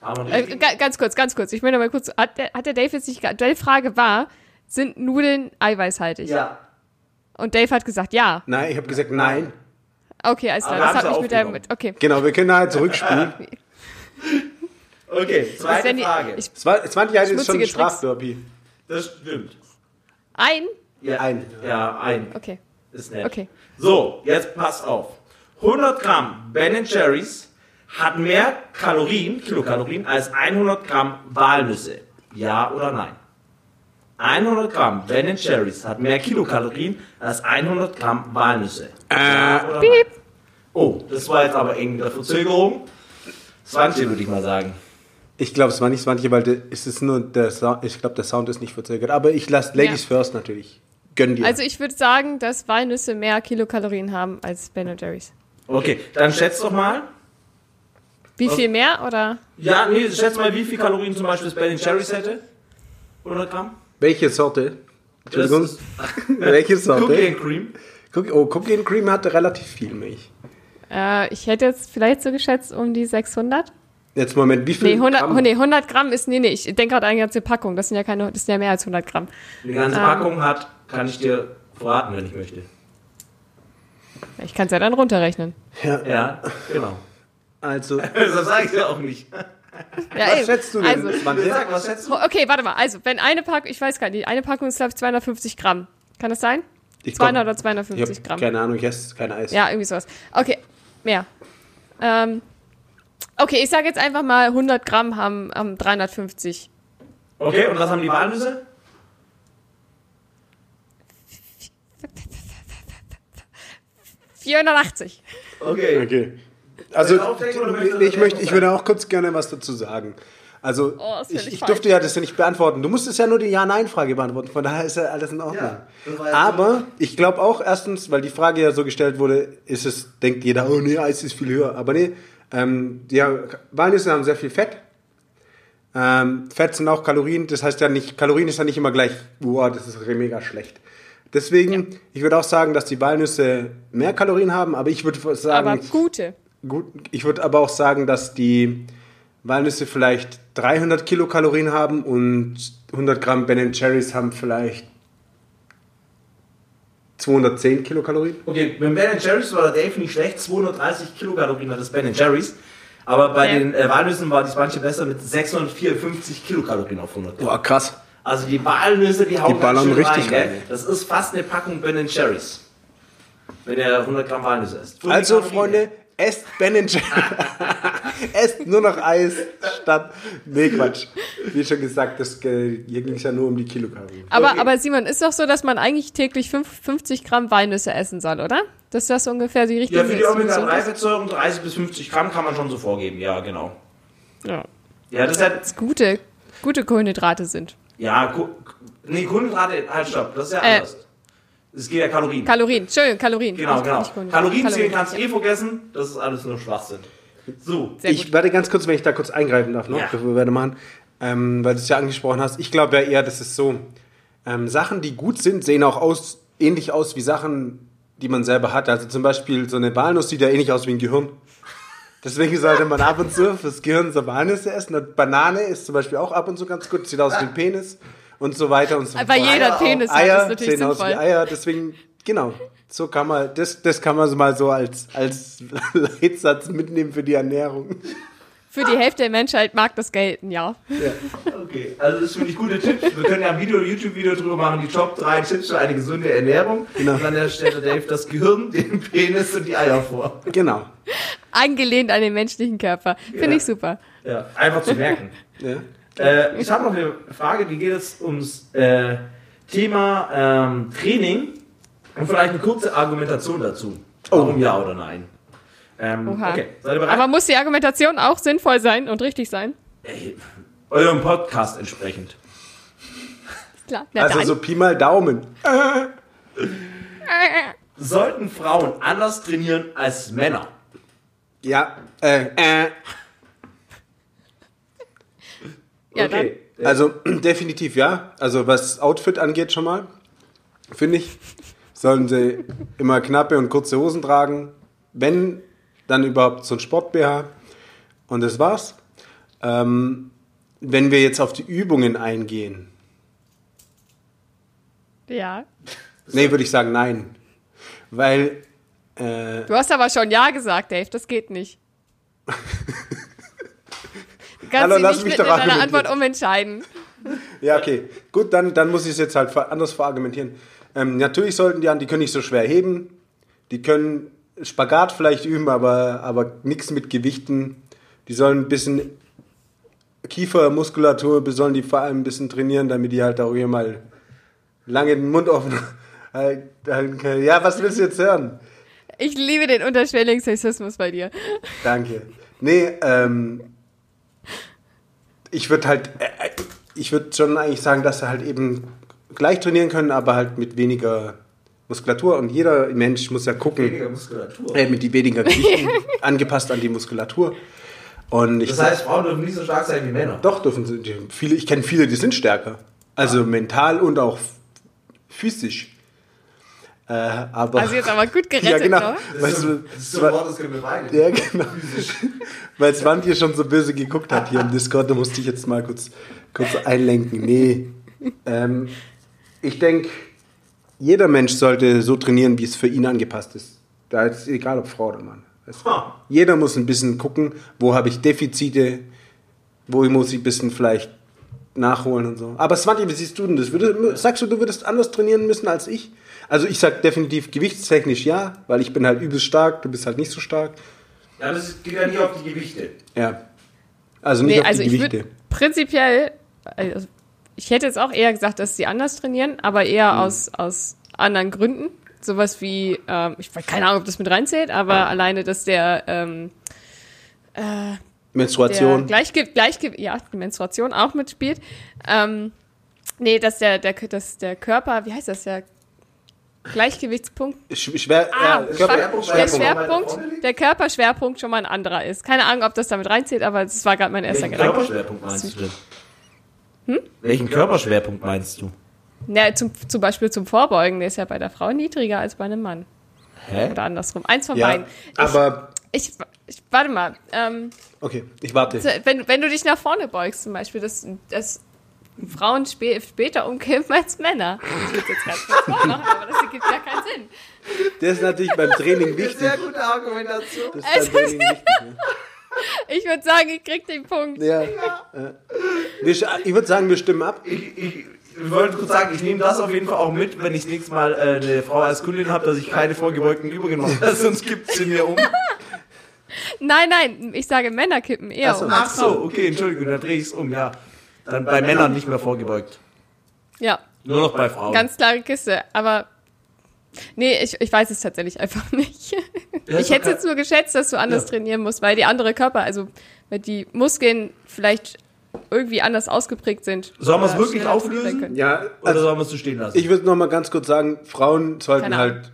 Haben wir äh, ganz kurz, ganz kurz. Ich möchte mal kurz, hat der, hat der Dave jetzt nicht, ge- die Frage war, sind Nudeln eiweißhaltig? ja. Und Dave hat gesagt, ja. Nein, ich habe gesagt nein. Okay, alles Aber klar. Das hat mich mit deinem, okay. Genau, wir können halt zurückspielen. [LAUGHS] Okay, zweite die- Frage. Ich, Es war, 20 Jahre ist schon ein. Strafburpee. das stimmt. ein? Ja, Ein. Ja, ein. Okay. Ist nett. Okay. So, jetzt passt auf. 100 Gramm Ben Jerry's hat mehr Kalorien, Kilokalorien, als 100 Gramm Walnüsse. Ja oder nein? 100 Gramm Ben Jerry's hat mehr Kilokalorien als 100 Gramm Walnüsse. Ja oder nein? Oh, das war jetzt aber eng mit der Verzögerung. 20 würde ich mal sagen. Ich glaube, es war nicht 20, weil der- es ist nur der Sound, ich glaube, der Sound ist nicht verzögert. Aber ich lasse Ladies Ja. first natürlich. Gönn dir. Also ich würde sagen, dass Walnüsse mehr Kilokalorien haben als Ben Jerry's. Okay, dann schätzt doch mal. Wie viel mehr oder? Ja, nee, schätzt mal, wie viel Kalorien zum Beispiel das Ben Jerry's hätte. 100 Gramm? Welche Sorte? Entschuldigung. [LAUGHS] Welche Sorte? Cookie and Cream. Cookie, oh, Cookie and Cream hatte relativ viel Milch. Äh, ich hätte jetzt vielleicht so geschätzt um die 600. Jetzt Moment, wie viel Nee 100, Gramm? nee, 100 Gramm ist, nee, nee, ich denke gerade an die ganze Packung. Das sind ja keine, das sind ja mehr als 100 Gramm. Die ganze Ähm. Packung hat, kann ich dir verraten, wenn ich möchte. Ich kann es ja dann runterrechnen. Ja, Ja, genau. also, [LAUGHS] das sage ich dir auch nicht. Ja, was ey, schätzt du denn? Also, Sag, was schätzt du? okay, warte mal. Also, wenn eine Packung, ich weiß gar nicht, eine Packung ist, glaube ich, 250 Gramm. Kann das sein? ich 200 oder ich 250 hab Gramm. keine Ahnung, ich esse kein Eis. Ja, irgendwie sowas. Okay, mehr. Ähm, okay, ich sage jetzt einfach mal, 100 Gramm haben, haben 350. Okay, und was haben die Walnüsse? vierhundertachtzig. Okay. Okay. Also, ich möchte, ich würde auch kurz gerne was dazu sagen. Also, Oh, ich, ich durfte ja das ja nicht beantworten. Du musstest ja nur die Ja-Nein-Frage beantworten. Von daher ist ja alles in Ordnung. Ja, Aber ich glaube auch erstens, weil die Frage ja so gestellt wurde, ist es, denkt jeder, oh nee, Eis ist viel höher. Aber nee, ähm, die Walnüsse haben sehr viel Fett. Ähm, Fett sind auch Kalorien. Das heißt ja nicht, Kalorien ist ja nicht immer gleich, wow, das ist mega schlecht. Deswegen, ich würde auch sagen, dass die Walnüsse mehr Kalorien haben, aber ich würde sagen, Aber gute. Gut, ich würde aber auch sagen, dass die Walnüsse vielleicht 300 Kilokalorien haben und 100 Gramm Ben Cherries haben vielleicht 210 Kilokalorien. Okay, beim Ben Jerry's war der Dave nicht schlecht. 230 Kilokalorien hat das Ben Jerry's. Aber bei Ja. den äh, Walnüssen war die manche besser mit 654 Kilokalorien auf 100 Gramm. Boah, krass. Also die Walnüsse, die hauen ballern ganz schön richtig rein, rein. Das ist fast eine Packung Ben Jerry's. Wenn er 100 Gramm Walnüsse isst. Also. Freunde, esst Ben [LAUGHS] esst nur noch Eis statt. Nee, Quatsch. Wie schon gesagt, das, hier ging es ja nur um die Kilokalorien. Aber, Okay. aber Simon, ist doch so, dass man eigentlich täglich fünf- 50 Gramm Walnüsse essen soll, oder? Dass das ungefähr die richtige Ja, für die Definition ist? Omega-3-Fettsäuren 30 bis 50 Gramm kann man schon so vorgeben. Ja, genau. Ja. Ja, das ist halt, Das gute, gute Kohlenhydrate sind. ja, Ko- nee, Kohlenhydrate, halt stopp, das ist ja Äh. anders. Es geht ja Kalorien. Kalorien, Entschuldigung, Kalorien. Genau, genau. Kohlenhydrate. Kalorien zählen kannst du ja. eh vergessen, das ist alles nur Schwachsinn. So, Sehr ich gut. werde ganz kurz, wenn ich da kurz eingreifen darf, noch, Ja. bevor wir weitermachen, ähm, weil du es ja angesprochen hast. Ich glaube ja eher, das ist so, ähm, Sachen, die gut sind, sehen auch aus, ähnlich aus wie Sachen, die man selber hat. Also zum Beispiel so eine Walnuss sieht ja ähnlich aus wie ein Gehirn. Deswegen sollte man ab und zu fürs Gehirn so Walnüsse essen. Und Banane ist zum Beispiel auch ab und zu ganz gut, sieht aus wie ein Penis und so weiter und so Weil jeder Eier. Penis hat, Eier ist natürlich sehen aus wie sinnvoll. Eier, deswegen, genau. So kann man, das, das kann man so mal so als, als [LAUGHS] Leitsatz mitnehmen für die Ernährung. Für die Hälfte der Menschheit mag das gelten, ja. okay. Also das finde ich gute Tipps. Wir können ja ein Video, YouTube-Video drüber machen, die Top 3 Tipps für eine gesunde Ernährung. Genau. Und dann stellt der Dave das Gehirn, [LAUGHS] den Penis und die Eier vor. Genau. Angelehnt an den menschlichen Körper. Finde Ja. ich super. Ja, einfach zu merken. Ja. Äh, ich habe noch eine Frage, die geht jetzt ums äh, Thema ähm, Training und vielleicht eine kurze Argumentation dazu. Warum ja oder nein? Ähm, Oha. okay, seid ihr bereit? Aber muss die Argumentation auch sinnvoll sein und richtig sein? Ey, eurem Podcast entsprechend. Klar. Na Also dann. so Pi mal Daumen. Sollten Frauen anders trainieren als Männer? Ja, äh, äh. Ja, okay. Also [CLEARS THROAT] definitiv ja. Also was Outfit angeht schon mal, finde ich, sollen sie immer knappe und kurze Hosen tragen. Wenn, dann überhaupt so ein Sport-BH. Und das war's. Ähm, wenn wir jetzt auf die Übungen eingehen, dann. Ja. nee, würde ich sagen nein. Weil, äh, Du hast aber schon Ja gesagt, Dave. Das geht nicht. [LAUGHS] Kannst Hallo, lass mich mit doch deiner argumentieren. Antwort umentscheiden. Ja, okay. Gut, dann, dann muss ich es jetzt halt anders verargumentieren. Ähm, natürlich sollten die an, die können nicht so schwer heben. Die können Spagat vielleicht üben, aber, aber nichts mit Gewichten. Die sollen ein bisschen Kiefermuskulatur, sollen die vor allem ein bisschen trainieren, damit die halt auch hier mal lange den Mund offen [LAUGHS] halten können. Ja, was willst du jetzt hören? Ich liebe den unterschwelligen Sexismus bei dir. Danke. Nee, ähm, ich würde halt, äh, ich würde schon eigentlich sagen, dass sie halt eben gleich trainieren können, aber halt mit weniger Muskulatur. Und jeder Mensch muss ja gucken, Weniger Muskulatur. äh, mit die weniger Gewichten, [LAUGHS] angepasst an die Muskulatur. Und ich Das heißt, Frauen dürfen nicht so stark sein wie Männer. doch dürfen sie, viele, ich kenne viele, die sind stärker. Also mental und auch physisch. Äh, aber, Also jetzt aber gut [LAUGHS] gerettet, ja, genau. ne? Es so ein war- Wort, das können wir beide. ja, genau. [LAUGHS] Weil Svante schon so böse geguckt hat hier im Discord, da musste ich jetzt mal kurz, kurz einlenken. Nee. Ähm, ich denke, jeder Mensch sollte so trainieren, wie es für ihn angepasst ist. Da ist es egal, ob Frau oder Mann. Ha. Jeder muss ein bisschen gucken, wo habe ich Defizite, wo muss ich ein bisschen vielleicht nachholen und so. Aber Svante, wie siehst du denn das? Würde, sagst du, du würdest anders trainieren müssen als ich? Also ich sag definitiv gewichtstechnisch ja, weil ich bin halt übelst stark, du bist halt nicht so stark. Ja, das geht ja nicht auf die Gewichte. Ja. Also nicht Nee, auf also die ich Gewichte. würde prinzipiell, also ich hätte jetzt auch eher gesagt, dass sie anders trainieren, aber eher Hm. aus, aus anderen Gründen. Sowas wie, ähm, ich weiß keine Ahnung, ob das mit reinzählt, aber alleine, dass der, ähm, der Menstruation. Gleichge Gleichge ja, die Menstruation auch mitspielt. Ähm, nee, dass der, der, dass der Körper, wie heißt das, der Gleichgewichtspunkt Sch- Schwer, Ah, äh, Schwerpunkt, Körper, der Schwerpunkt. Der Körperschwerpunkt schon mal ein anderer ist. Keine Ahnung, ob das damit reinzählt, aber das war gerade mein erster Welchen Gedanke. Körperschwerpunkt meinst du denn? Welchen Körperschwerpunkt meinst du? Ja, zum, zum Beispiel zum Vorbeugen, der ist ja bei der Frau niedriger als bei einem Mann. Hä? Oder andersrum. Eins von ja, beiden. Ich, aber ich, ich, warte mal. Ähm, okay, ich warte. wenn, wenn du dich nach vorne beugst, zum Beispiel, dass, dass Frauen spä später umkippen als Männer. Ich will jetzt ganz kurz vormachen, aber das ergibt ja keinen Sinn. Das ist natürlich beim Training wichtig. gute Argumentation. Das ist beim Training wichtig. Ne? Ich würde sagen, ich krieg den Punkt. Ja. Äh, wir sch- Ich würde sagen, wir stimmen ab. Ich, ich wollte kurz sagen, ich nehme das auf jeden Fall auch mit, wenn ich das nächste Mal äh, eine Frau als Kundin habe, dass ich keine vorgebeugten Übungen mache, [LAUGHS] sonst gibt sie mir um. Nein, nein, ich sage Männer kippen eher Ach so. um. Ach so, okay, Entschuldigung, dann drehe ich es um, ja. Dann bei Männern nicht mehr vorgebeugt. Ja, Nur noch bei Frauen. ganz klare Kiste. Aber nee, ich, ich weiß es tatsächlich einfach [LAUGHS] nicht. Ja, ich hätte jetzt nur geschätzt, dass du anders Ja. trainieren musst, weil die andere Körper, also weil die Muskeln vielleicht irgendwie anders ausgeprägt sind. Sollen wir es Oder wirklich auflösen? Ja, Oder also sollen wir es so stehen lassen? ich würde noch mal ganz kurz sagen, Frauen sollten halt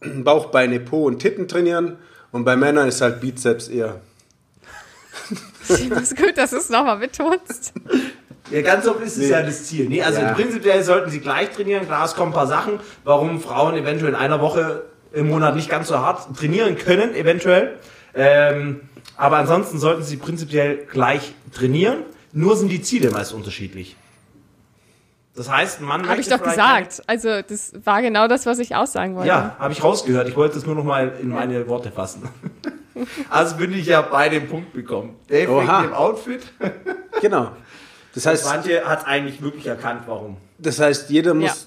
Bauch, Beine, Po und Titten trainieren und bei Männern ist halt Bizeps eher. [LAUGHS] Das ist gut, dass du es nochmal betonst. Ja, ganz oft ist es Nee. ja das Ziel. Nee, also Ja. prinzipiell sollten sie gleich trainieren. Klar, es kommen ein paar Sachen, warum Frauen eventuell in einer Woche im Monat nicht ganz so hart trainieren können, eventuell. Ähm, aber ansonsten sollten sie prinzipiell gleich trainieren. Nur sind die Ziele meist unterschiedlich. Das heißt, ein Mann Habe ich doch gesagt. Also das war genau das, was ich aussagen wollte. Ja, habe ich rausgehört. Ich wollte es nur noch mal in meine Worte fassen. [LAUGHS] Also bin ich ja bei dem Punkt bekommen. Dave Oha. wegen dem Outfit. [LAUGHS] Genau. Das heißt, Manche hat eigentlich wirklich erkannt, warum. das heißt, jeder muss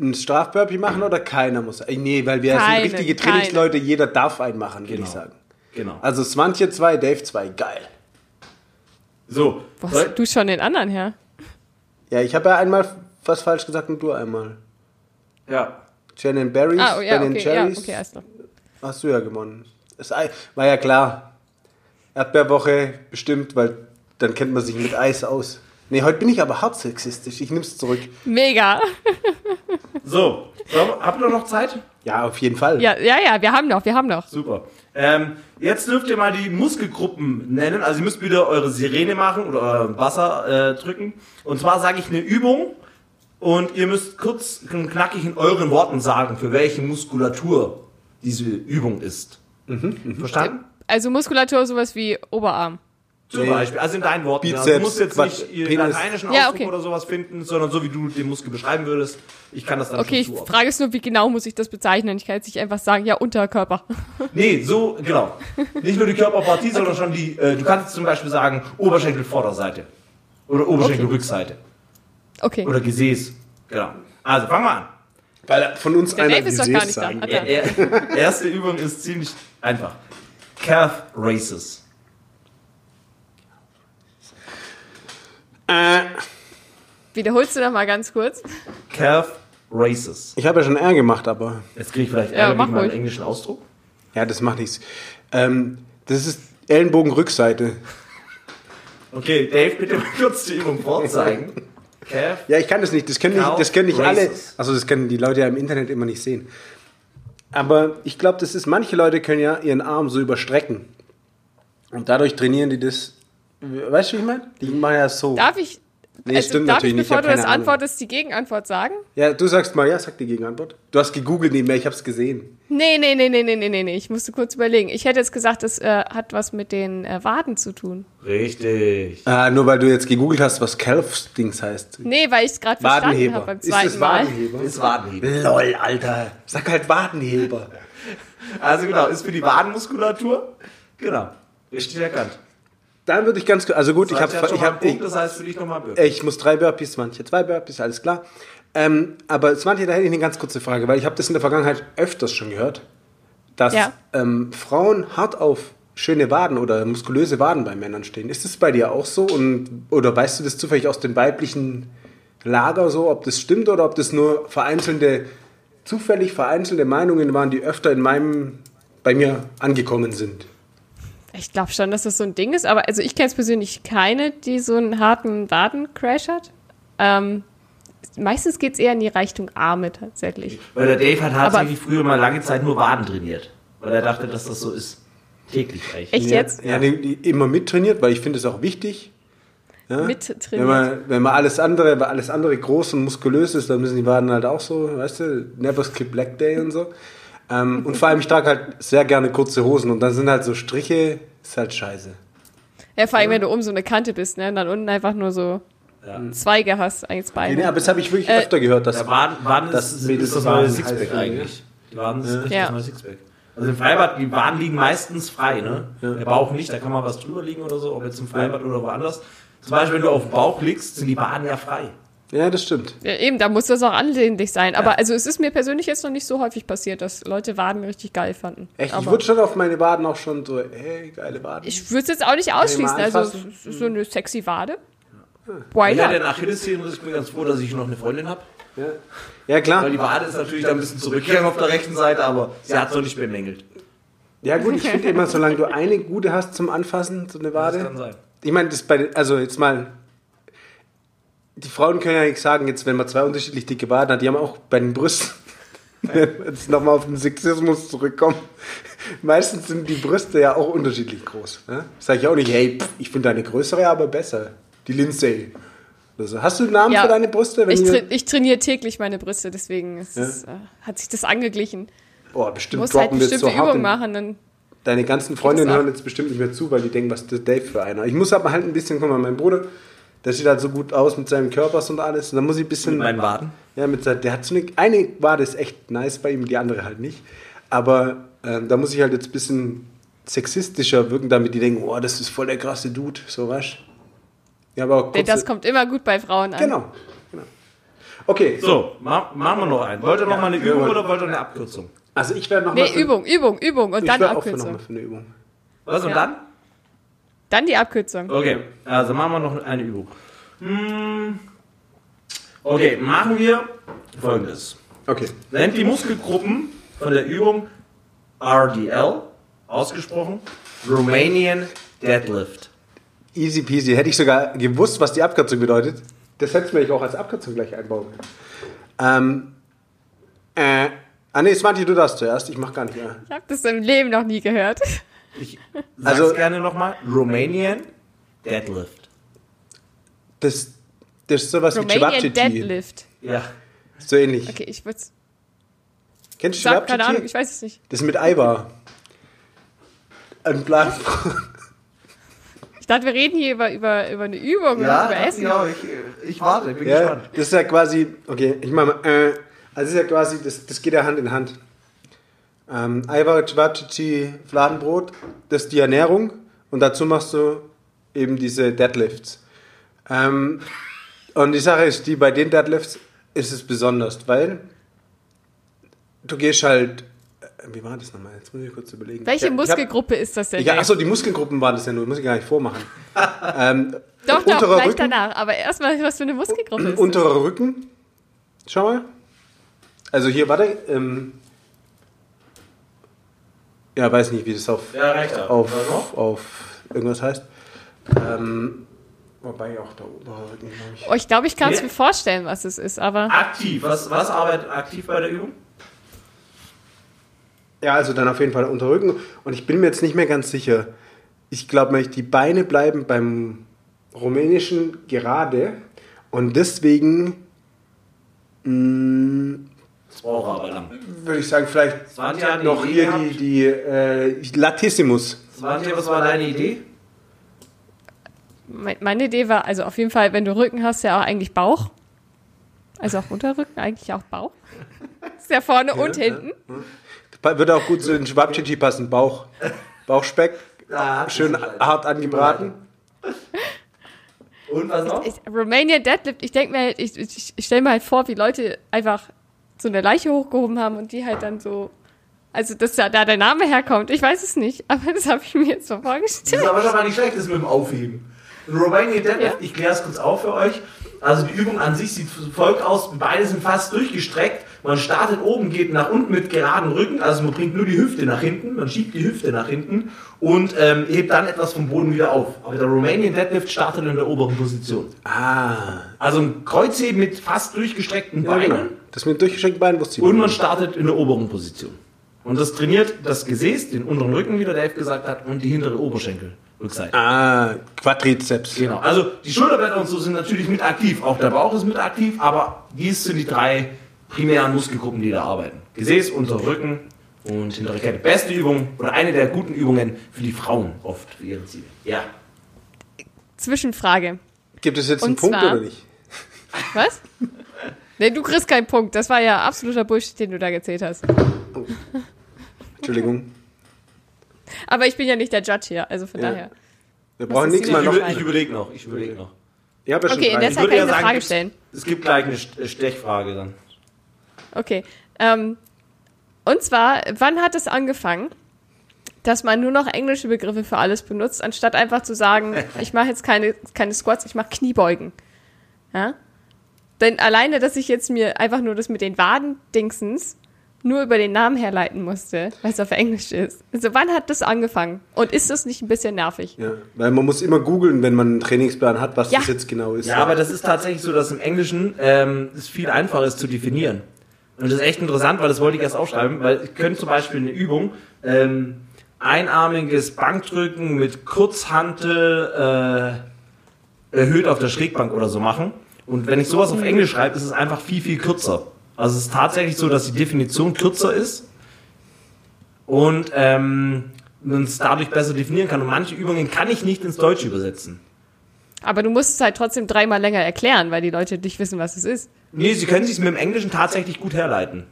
einen Strafburpee machen oder keiner muss? Äh, Nee, weil wir Keinen, sind richtige. Trainingsleute, jeder darf einen machen, würde Genau. ich sagen. Genau. Also Swantje 2, Dave 2, geil. So. Hast du schon den anderen her? Ja, ich habe ja einmal was falsch gesagt und du einmal. Ja. Jen Berries, Ah, oh, ja, Ben okay, ja, Cherries, okay, alles klar. hast du ja gewonnen. Das war ja klar. Erdbeerwoche bestimmt, weil dann kennt man sich mit Eis aus. Nee, heute bin ich aber hart sexistisch. Ich nehm's zurück. Mega. So. so habt ihr noch Zeit? Ja, auf jeden Fall. Ja, ja, ja, wir haben noch, wir haben noch. Super. Ähm, jetzt dürft ihr mal die Muskelgruppen nennen. Also ihr müsst wieder eure Sirene machen oder euer Wasser äh, drücken. Und zwar sage ich eine Übung und ihr müsst kurz und knackig in euren Worten sagen, für welche Muskulatur diese Übung ist. Verstanden? Also Muskulatur sowas wie Oberarm. Zum Nee. Beispiel, also in deinen Worten. ja. Bizeps, du musst jetzt Quatsch, nicht ihren Penis. lateinischen Ja, Ausdruck okay. oder sowas finden, sondern so wie du den Muskel beschreiben würdest. Ich kann das dann Okay, ich schon zuordnen. frage es nur, wie genau muss ich das bezeichnen? Ich kann jetzt nicht einfach sagen, ja, Unterkörper. Nee, so, genau. Nicht nur die Körperpartie, sondern schon die, äh, du kannst zum Beispiel sagen, Oberschenkel Vorderseite. Oder Oberschenkel Okay. Rückseite. Okay. Oder Gesäß. Genau. Also, fangen wir an. Weil von uns Der einer Dave ist doch Gesäß gar nicht da. sagen. Hat Er, er, erste Übung ist ziemlich einfach. Calf Races. Äh, Wiederholst du noch mal ganz kurz? Calf Races. ich habe ja schon R gemacht, aber Jetzt kriege ich vielleicht Ja, Ärger mach wegen meinem englischen Ausdruck. ja, das macht nichts. Ähm, das ist Ellenbogenrückseite. Okay, Dave, bitte mal kurz die Übung vorzeigen. Calf. Ja, ich kann das nicht. Das können nicht, das können nicht alle. Also das können die Leute ja im Internet immer nicht sehen. Aber ich glaube, das ist, manche Leute können ja ihren Arm so überstrecken. Und dadurch trainieren die das. Weißt du, wie ich meine? Die machen ja so. Darf ich, Nee, also, stimmt darf natürlich ich, nicht. Bevor hab du das Ahnung. antwortest, die Gegenantwort sagen? Ja, du sagst mal, ja, sag die Gegenantwort. Du hast gegoogelt nebenher, ich hab's gesehen. Nee, nee, nee, nee, nee, nee, nee, nee. Ich musste kurz überlegen. Ich hätte jetzt gesagt, das äh, hat was mit den äh, Waden zu tun. Richtig. Ah, nur weil du jetzt gegoogelt hast, was Calf-Dings heißt. Nee, weil ich es gerade verstanden habe Wadenheber. beim Ist zweiten das Mal. Wadenheber? Ist Wadenheber. Lol, Alter. Sag halt Wadenheber. [LAUGHS] Also genau, ist für die Wadenmuskulatur. Genau. Richtig erkannt. Dann würde ich ganz kurz, also gut, ich Das habe, heißt, ich, mal einen hab, ich, das heißt für dich nochmal Bürger. ich muss drei Burpees, manche zwei Burpees, alles klar. Ähm, aber Svante, da hätte ich eine ganz kurze Frage, weil ich habe das in der Vergangenheit öfters schon gehört, dass Ja. ähm, Frauen hart auf schöne Waden oder muskulöse Waden bei Männern stehen. Ist das bei dir auch so? Und, oder weißt du das zufällig aus dem weiblichen Lager so, ob das stimmt oder ob das nur vereinzelte, zufällig vereinzelte Meinungen waren, die öfter in meinem, bei mir angekommen sind? Ich glaube schon, dass das so ein Ding ist, aber also ich kenne es persönlich keine, die so einen harten Wadencrash hat. Ähm, meistens geht es eher in die Richtung Arme tatsächlich. Weil der Dave hat Aber- tatsächlich früher mal lange Zeit nur Waden trainiert. Weil er dachte, dass das so ist. Täglich eigentlich. Echt ja, jetzt? Ja, die immer mittrainiert, weil ich finde es auch wichtig. Ja? Mit Wenn man, wenn man alles andere, weil alles andere groß und muskulös ist, dann müssen die Waden halt auch so, weißt du, never skip Black Day und so. Ähm, und vor allem, ich trage halt sehr gerne kurze Hosen und dann sind halt so Striche, ist halt scheiße. Ja, vor allem, wenn du oben so eine Kante bist, ne? Und dann unten einfach nur so Ja. Zweige hast Nee, Beine. nee, aber das habe ich wirklich Äh, öfter gehört, dass Der Waden, Waden Das ist, ist das neue Sixpack ja. eigentlich. Die Waden ist Ja. das neue Sixpack. Also im Freibad, die Waden liegen meistens frei, ne? Der Bauch nicht, da kann mal was drüber liegen oder so, ob jetzt im Freibad oder woanders. Zum Beispiel, wenn du auf dem Bauch liegst, sind die Waden ja frei. Ja, das stimmt. Ja, eben, da muss das auch ansehnlich sein. Aber also es ist mir persönlich jetzt noch nicht so häufig passiert, dass Leute Waden richtig geil fanden. Echt, ich Aber wurde schon auf meine Waden auch schon so, hey, geile Waden. ich würde es jetzt auch nicht ausschließen. Also ist so eine sexy Wade. Why Ja, not? den Achillessehnen ich bin ganz froh, dass ich noch eine Freundin habe. ja. ja, klar. Weil die Wade ist natürlich da ein bisschen zurückgegangen auf der rechten Seite, aber sie hat es noch nicht bemängelt. Ja gut, ich finde immer, solange du eine gute hast zum Anfassen, so eine Das Wade. kann sein. Ich meine, das bei, also jetzt mal, die Frauen können ja nicht sagen, jetzt wenn man zwei unterschiedlich dicke Waden hat, die haben auch bei den Brüsten, [LAUGHS] jetzt nochmal auf den Sexismus zurückkommen, [LAUGHS] meistens sind die Brüste ja auch unterschiedlich groß. Ne? Sag ich auch nicht, hey, pff, ich finde deine größere aber besser. Die Lindsay. Also, hast du einen Namen Ja. für deine Brüste? Ich, tra ich trainiere täglich meine Brüste, deswegen ist es, äh, hat sich das angeglichen. Boah, bestimmt musst halt droppen wir jetzt so hart. Machen. Dann, Deine ganzen Freundinnen hören jetzt bestimmt nicht mehr zu, weil die denken, was ist der Dave für einer. Ich muss aber halt ein bisschen, guck mal, mein Bruder, der sieht halt so gut aus mit seinem Körpers und alles. Und dann muss ich ein bisschen. Mit meinen Waden? Ja, mit seiner, der hat so eine, eine Wade ist echt nice bei ihm, die andere halt nicht. Aber ähm, da muss ich halt jetzt ein bisschen sexistischer wirken, damit die denken, oh, das ist voll der krasse Dude, so was. Ja, aber kurze, das kommt immer gut bei Frauen an. Genau, genau. Okay, So, ma machen wir noch einen. Wollt ihr noch mal eine Ja, Übung oder wollt ihr eine Abkürzung? also ich werde noch Nee, mal für, Übung, Übung, Übung und ich dann wär auch für noch Abkürzung. mal für eine Übung. Was und Ja. dann? Dann die Abkürzung. Okay, also machen wir noch eine Übung. Hm. Okay, machen wir folgendes. Okay. Nennt die Muskelgruppen von der Übung RDL, ausgesprochen, Romanian Deadlift. Easy peasy. Hätte ich sogar gewusst, was die Abkürzung bedeutet. Das hätte mir ich auch als Abkürzung gleich einbauen können. Ähm, äh, ah nee, Smarty, du darfst zuerst. Ich mach gar nicht mehr. Ich habe das im Leben noch nie gehört. Ich [LAUGHS] sag's Also- gerne nochmal. Romanian Deadlift. Das, das ist sowas wie Romanian Chewabchichi. Deadlift. Ja. So ähnlich. Okay, ich würde Kennst du sagen, keine Ahnung, ich weiß es nicht. Das ist mit Eibar. Ein Plan. Ich dachte, wir reden hier über, über, über eine Übung und über Essen. ich, ich warte, bin Ja, das ist ja quasi, okay, ich mach mal, äh, also das ist ja quasi, das, das geht ja Hand in Hand. Ähm, Chewabchichi, Fladenbrot, das ist die Ernährung und dazu machst du eben diese Deadlifts. Ähm, und die Sache ist, die bei den Deadlifts ist es besonders, weil du gehst halt, äh, wie war das nochmal? Jetzt muss ich kurz überlegen. Welche Ich hab- ich hab- Muskelgruppe ist das denn? Ja, achso, die Muskelgruppen waren das ja nur, muss ich gar nicht vormachen. [LAUGHS] ähm, doch, doch, gleich Rücken, danach. Aber erstmal, was für eine Muskelgruppe ist? Unterer Rücken. Schau mal. Also hier, warte. Ähm, ja, weiß nicht, wie das auf, Ja, rechter. auf, auf irgendwas heißt. Ähm, wobei auch der obere Rücken, glaube ich. Oh, ich glaube, ich kann es mir vorstellen, was es ist, aber Aktiv. Was, was arbeitet aktiv bei der Übung? Ja, also dann auf jeden Fall der Unterrücken. Und ich bin mir jetzt nicht mehr ganz sicher. Ich glaube, die Beine bleiben beim rumänischen gerade Und deswegen mh, Das braucht aber lang. würde ich sagen, vielleicht Swantje hat noch hier die, die äh, Latissimus. Swantje, was war deine Idee? Me- Meine Idee war, also auf jeden Fall, wenn du Rücken hast, ja auch eigentlich Bauch. Also auch Unterrücken, eigentlich auch Bauch. [LAUGHS] Ist ja vorne und hinten. Würde auch gut zu den Schwabchichi passen. Bauch, Bauchspeck, [LAUGHS] Ja, schön hart angebraten. Und was noch? Ich, Romanian Deadlift, ich denke mir halt, ich, ich, ich stelle mir halt vor, wie Leute einfach so eine Leiche hochgehoben haben und die halt dann so, also dass da, da der Name herkommt, ich weiß es nicht, aber [LAUGHS] das habe ich mir jetzt so Das vorgestellt. ist aber schon mal nicht schlecht, das mit dem Aufheben. Romanian Deadlift, Ja. ich kläre es kurz auf für euch. Also die Übung an sich sieht folgt aus. Beide sind fast durchgestreckt. Man startet oben, geht nach unten mit geradem Rücken. Also man bringt nur die Hüfte nach hinten. Man schiebt die Hüfte nach hinten und ähm, hebt dann etwas vom Boden wieder auf. Aber der Romanian Deadlift startet in der oberen Position. Ah, Also ein Kreuzheben mit fast durchgestreckten ja, Beinen. genau. Das mit durchgeschenkten Beinen wusste ich Und man startet in der oberen Position. Und das trainiert das Gesäß, den unteren Rücken, wie der Dave gesagt hat, und die hintere Oberschenkel. Rückseite. Ah, Quadrizeps. Genau. Also die Schulterblätter und so sind natürlich mit aktiv. Auch der Bauch ist mit aktiv, aber dies sind die drei primären Muskelgruppen, die da arbeiten. Gesäß, unterer Rücken und hintere Kette. Beste Übung oder eine der guten Übungen für die Frauen oft für ihre Ziele. Ja. Zwischenfrage. Gibt es jetzt einen Und Punkt zwar- oder nicht? [LAUGHS] Was? Nee, du kriegst keinen Punkt. Das war ja absoluter Bullshit, den du da gezählt hast. Entschuldigung. Aber ich bin ja nicht der Judge hier, also von Ja. daher. Wir brauchen nichts noch. Über- ich überlege noch. Ich überlege noch. Ich habe ja schon Okay, in der Ich Zeit würde kann ja ich eine sagen, Frage stellen. Es gibt gleich eine St- Stechfrage dann. Okay. Ähm, und zwar, wann hat es angefangen, dass man nur noch englische Begriffe für alles benutzt, anstatt einfach zu sagen, [LAUGHS] ich mache jetzt keine, keine Squats, ich mache Kniebeugen. Ja? Denn alleine, dass ich jetzt mir einfach nur das mit den Waden-Dingsens nur über den Namen herleiten musste, weil es auf Englisch ist. Also wann hat das angefangen? Und ist das nicht ein bisschen nervig? Ja, weil man muss immer googeln, wenn man einen Trainingsplan hat, was Ja. das jetzt genau ist. Ja, aber das ist tatsächlich so, dass im Englischen ähm, es viel einfacher ist zu definieren. Und das ist echt interessant, weil das wollte ich erst aufschreiben, weil ich könnte zum Beispiel eine Übung, ähm, einarmiges Bankdrücken mit Kurzhantel äh, erhöht auf der Schrägbank oder so machen. Und wenn ich sowas auf Englisch schreibe, ist es einfach viel, viel kürzer. Also es ist tatsächlich so, dass die Definition kürzer ist und ähm, man es dadurch besser definieren kann. Und manche Übungen kann ich nicht ins Deutsche übersetzen. Aber du musst es halt trotzdem dreimal länger erklären, weil die Leute nicht wissen, was es ist. Nee, sie können sich mit dem Englischen tatsächlich gut herleiten.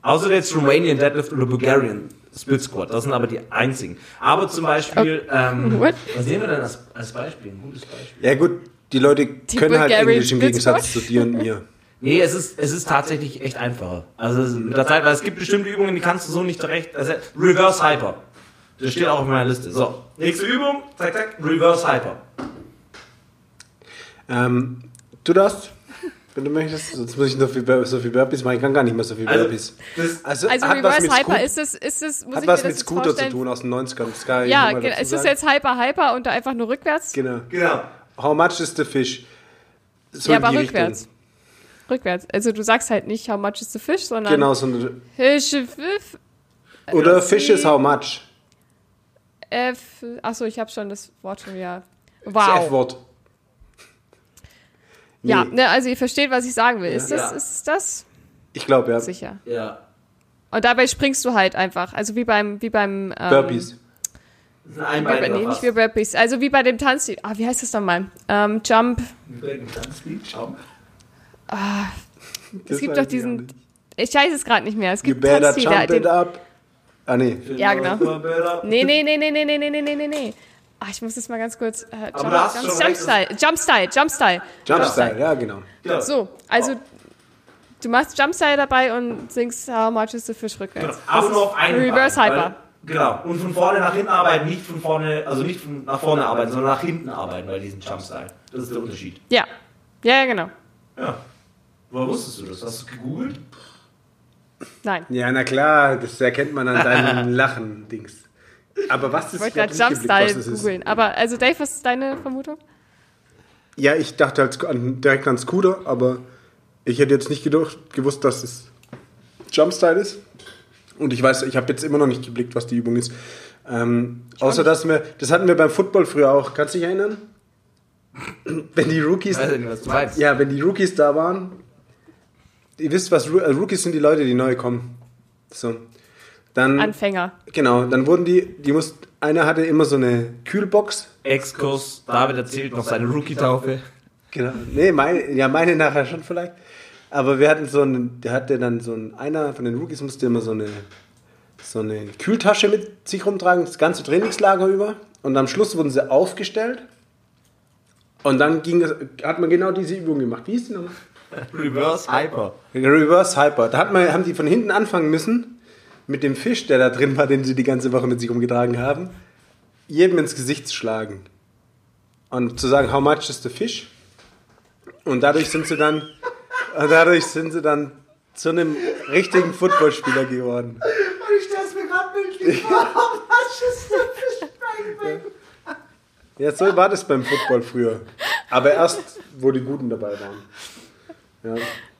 Außer jetzt Romanian Deadlift oder Bulgarian Split Squat. Das sind aber die einzigen. Aber zum Beispiel, ähm, What? was nehmen wir denn als, als Beispiel? Ein gutes Beispiel. Ja gut, die Leute können halt Bulgarian Englisch im Gegensatz zu dir und mir. [LAUGHS] Nee, es ist, es ist tatsächlich echt einfacher. Also es ist mit der Zeit, weil es gibt bestimmte Übungen, die kannst du so nicht direkt. Also Reverse Hyper. Das steht auch auf meiner Liste. So, nächste Übung, zack, zack, Reverse Hyper. Ähm, du darfst, wenn du möchtest, sonst muss ich noch viel, so viel Burpees machen. Ich kann gar nicht mehr so viel Also, Burpees. Also, Also hat was Reverse mit Hyper, ist es, ist es, muss Hat ich was mit Scooter zu vorstellen? tun aus den 90ern. Das kann ich Ja, ist es sagen. jetzt Hyper Hyper und da einfach nur rückwärts? Genau. genau. How much is the fish? So ja, aber rückwärts. Richtung. Rückwärts. Also du sagst halt nicht, how much is the fish, sondern Genau, so eine, Fische, Fiff, oder Let's fish is how much? F. Achso, ich habe schon das Wort schon wieder. Das Wow. F-Wort. Ja, Nee. ne, also ihr versteht, was ich sagen will. Ist das, Ja. ist das Ich glaube, ja. sicher? Ja. Und dabei springst du halt einfach. Also wie beim, wie beim. Ähm, Burpees. Das ist ein Einbein Nee, nicht wie Burpees. Also wie bei dem Tanz. Ah, wie heißt das nochmal? Ähm, Jump. Schau. Es gibt doch diesen. Ich weiß es gerade nicht mehr. Es You gibt better Tanzstil, der- jump it den, up. Ah, nee. Ja, genau. Nee, nee, nee, nee, nee, nee, nee, nee, nee, nee, nee. Ah, ich muss das mal ganz kurz. Äh, Jump, Jump, schon Jump Style, Jump Style, Jump Style. Jump Style, ja, genau. Ja. So, also du machst Jump Style dabei und singst How much is the fish rückwärts. Genau. Aber nur auf einen Reverse Hyper. Weil, genau. Und von vorne nach hinten arbeiten, nicht von vorne, also nicht von nach vorne arbeiten, sondern nach hinten arbeiten bei diesem Jump Style. Das ist der Unterschied. Ja. Ja, ja, genau. Ja. Woher wusstest du das? Hast du gegoogelt? Nein. Ja, na klar, das erkennt man an deinem [LAUGHS] Lachen-Dings. Aber was ist Ich wollte gerade nicht Jump geblickt, was Style das ist. googeln. Aber also Dave, was ist deine Vermutung? Ja, ich dachte halt an, direkt an Scooter, aber ich hätte jetzt nicht gedacht, gewusst, dass es Jumpstyle ist. Und ich weiß, ich habe jetzt immer noch nicht geblickt, was die Übung ist. Ähm, außer dass wir, das hatten wir beim Football früher auch. Kannst du dich erinnern? [LAUGHS] wenn die Rookies, nicht, ja, wenn die Rookies da waren, ihr wisst was, äh, Rookies sind die Leute, die neu kommen. So. Dann, Anfänger. genau, dann wurden die, die mussten, einer hatte immer so eine Kühlbox. Exkurs, David erzählt noch seine Rookie-Taufe. Genau. Nee, meine, ja, meine nachher schon vielleicht. Aber wir hatten so einen, der hatte dann so ein, einer von den Rookies musste immer so eine, so eine Kühltasche mit sich rumtragen, das ganze Trainingslager über. Und am Schluss wurden sie aufgestellt. Und dann ging es, hat man genau diese Übung gemacht. Wie hieß die nochmal? Reverse Hyper. Reverse Hyper. Da hat man, haben die von hinten anfangen müssen, mit dem Fisch, der da drin war, den sie die ganze Woche mit sich rumgetragen haben, jedem ins Gesicht zu schlagen. Und zu sagen, how much is the fish? Und dadurch sind sie dann, dadurch sind sie dann zu einem richtigen Footballspieler geworden. Und ich stell's mir gerade bildlich vor. Was ist das für Ja, so war das beim Football früher. Aber erst, wo die Guten dabei waren. Ja.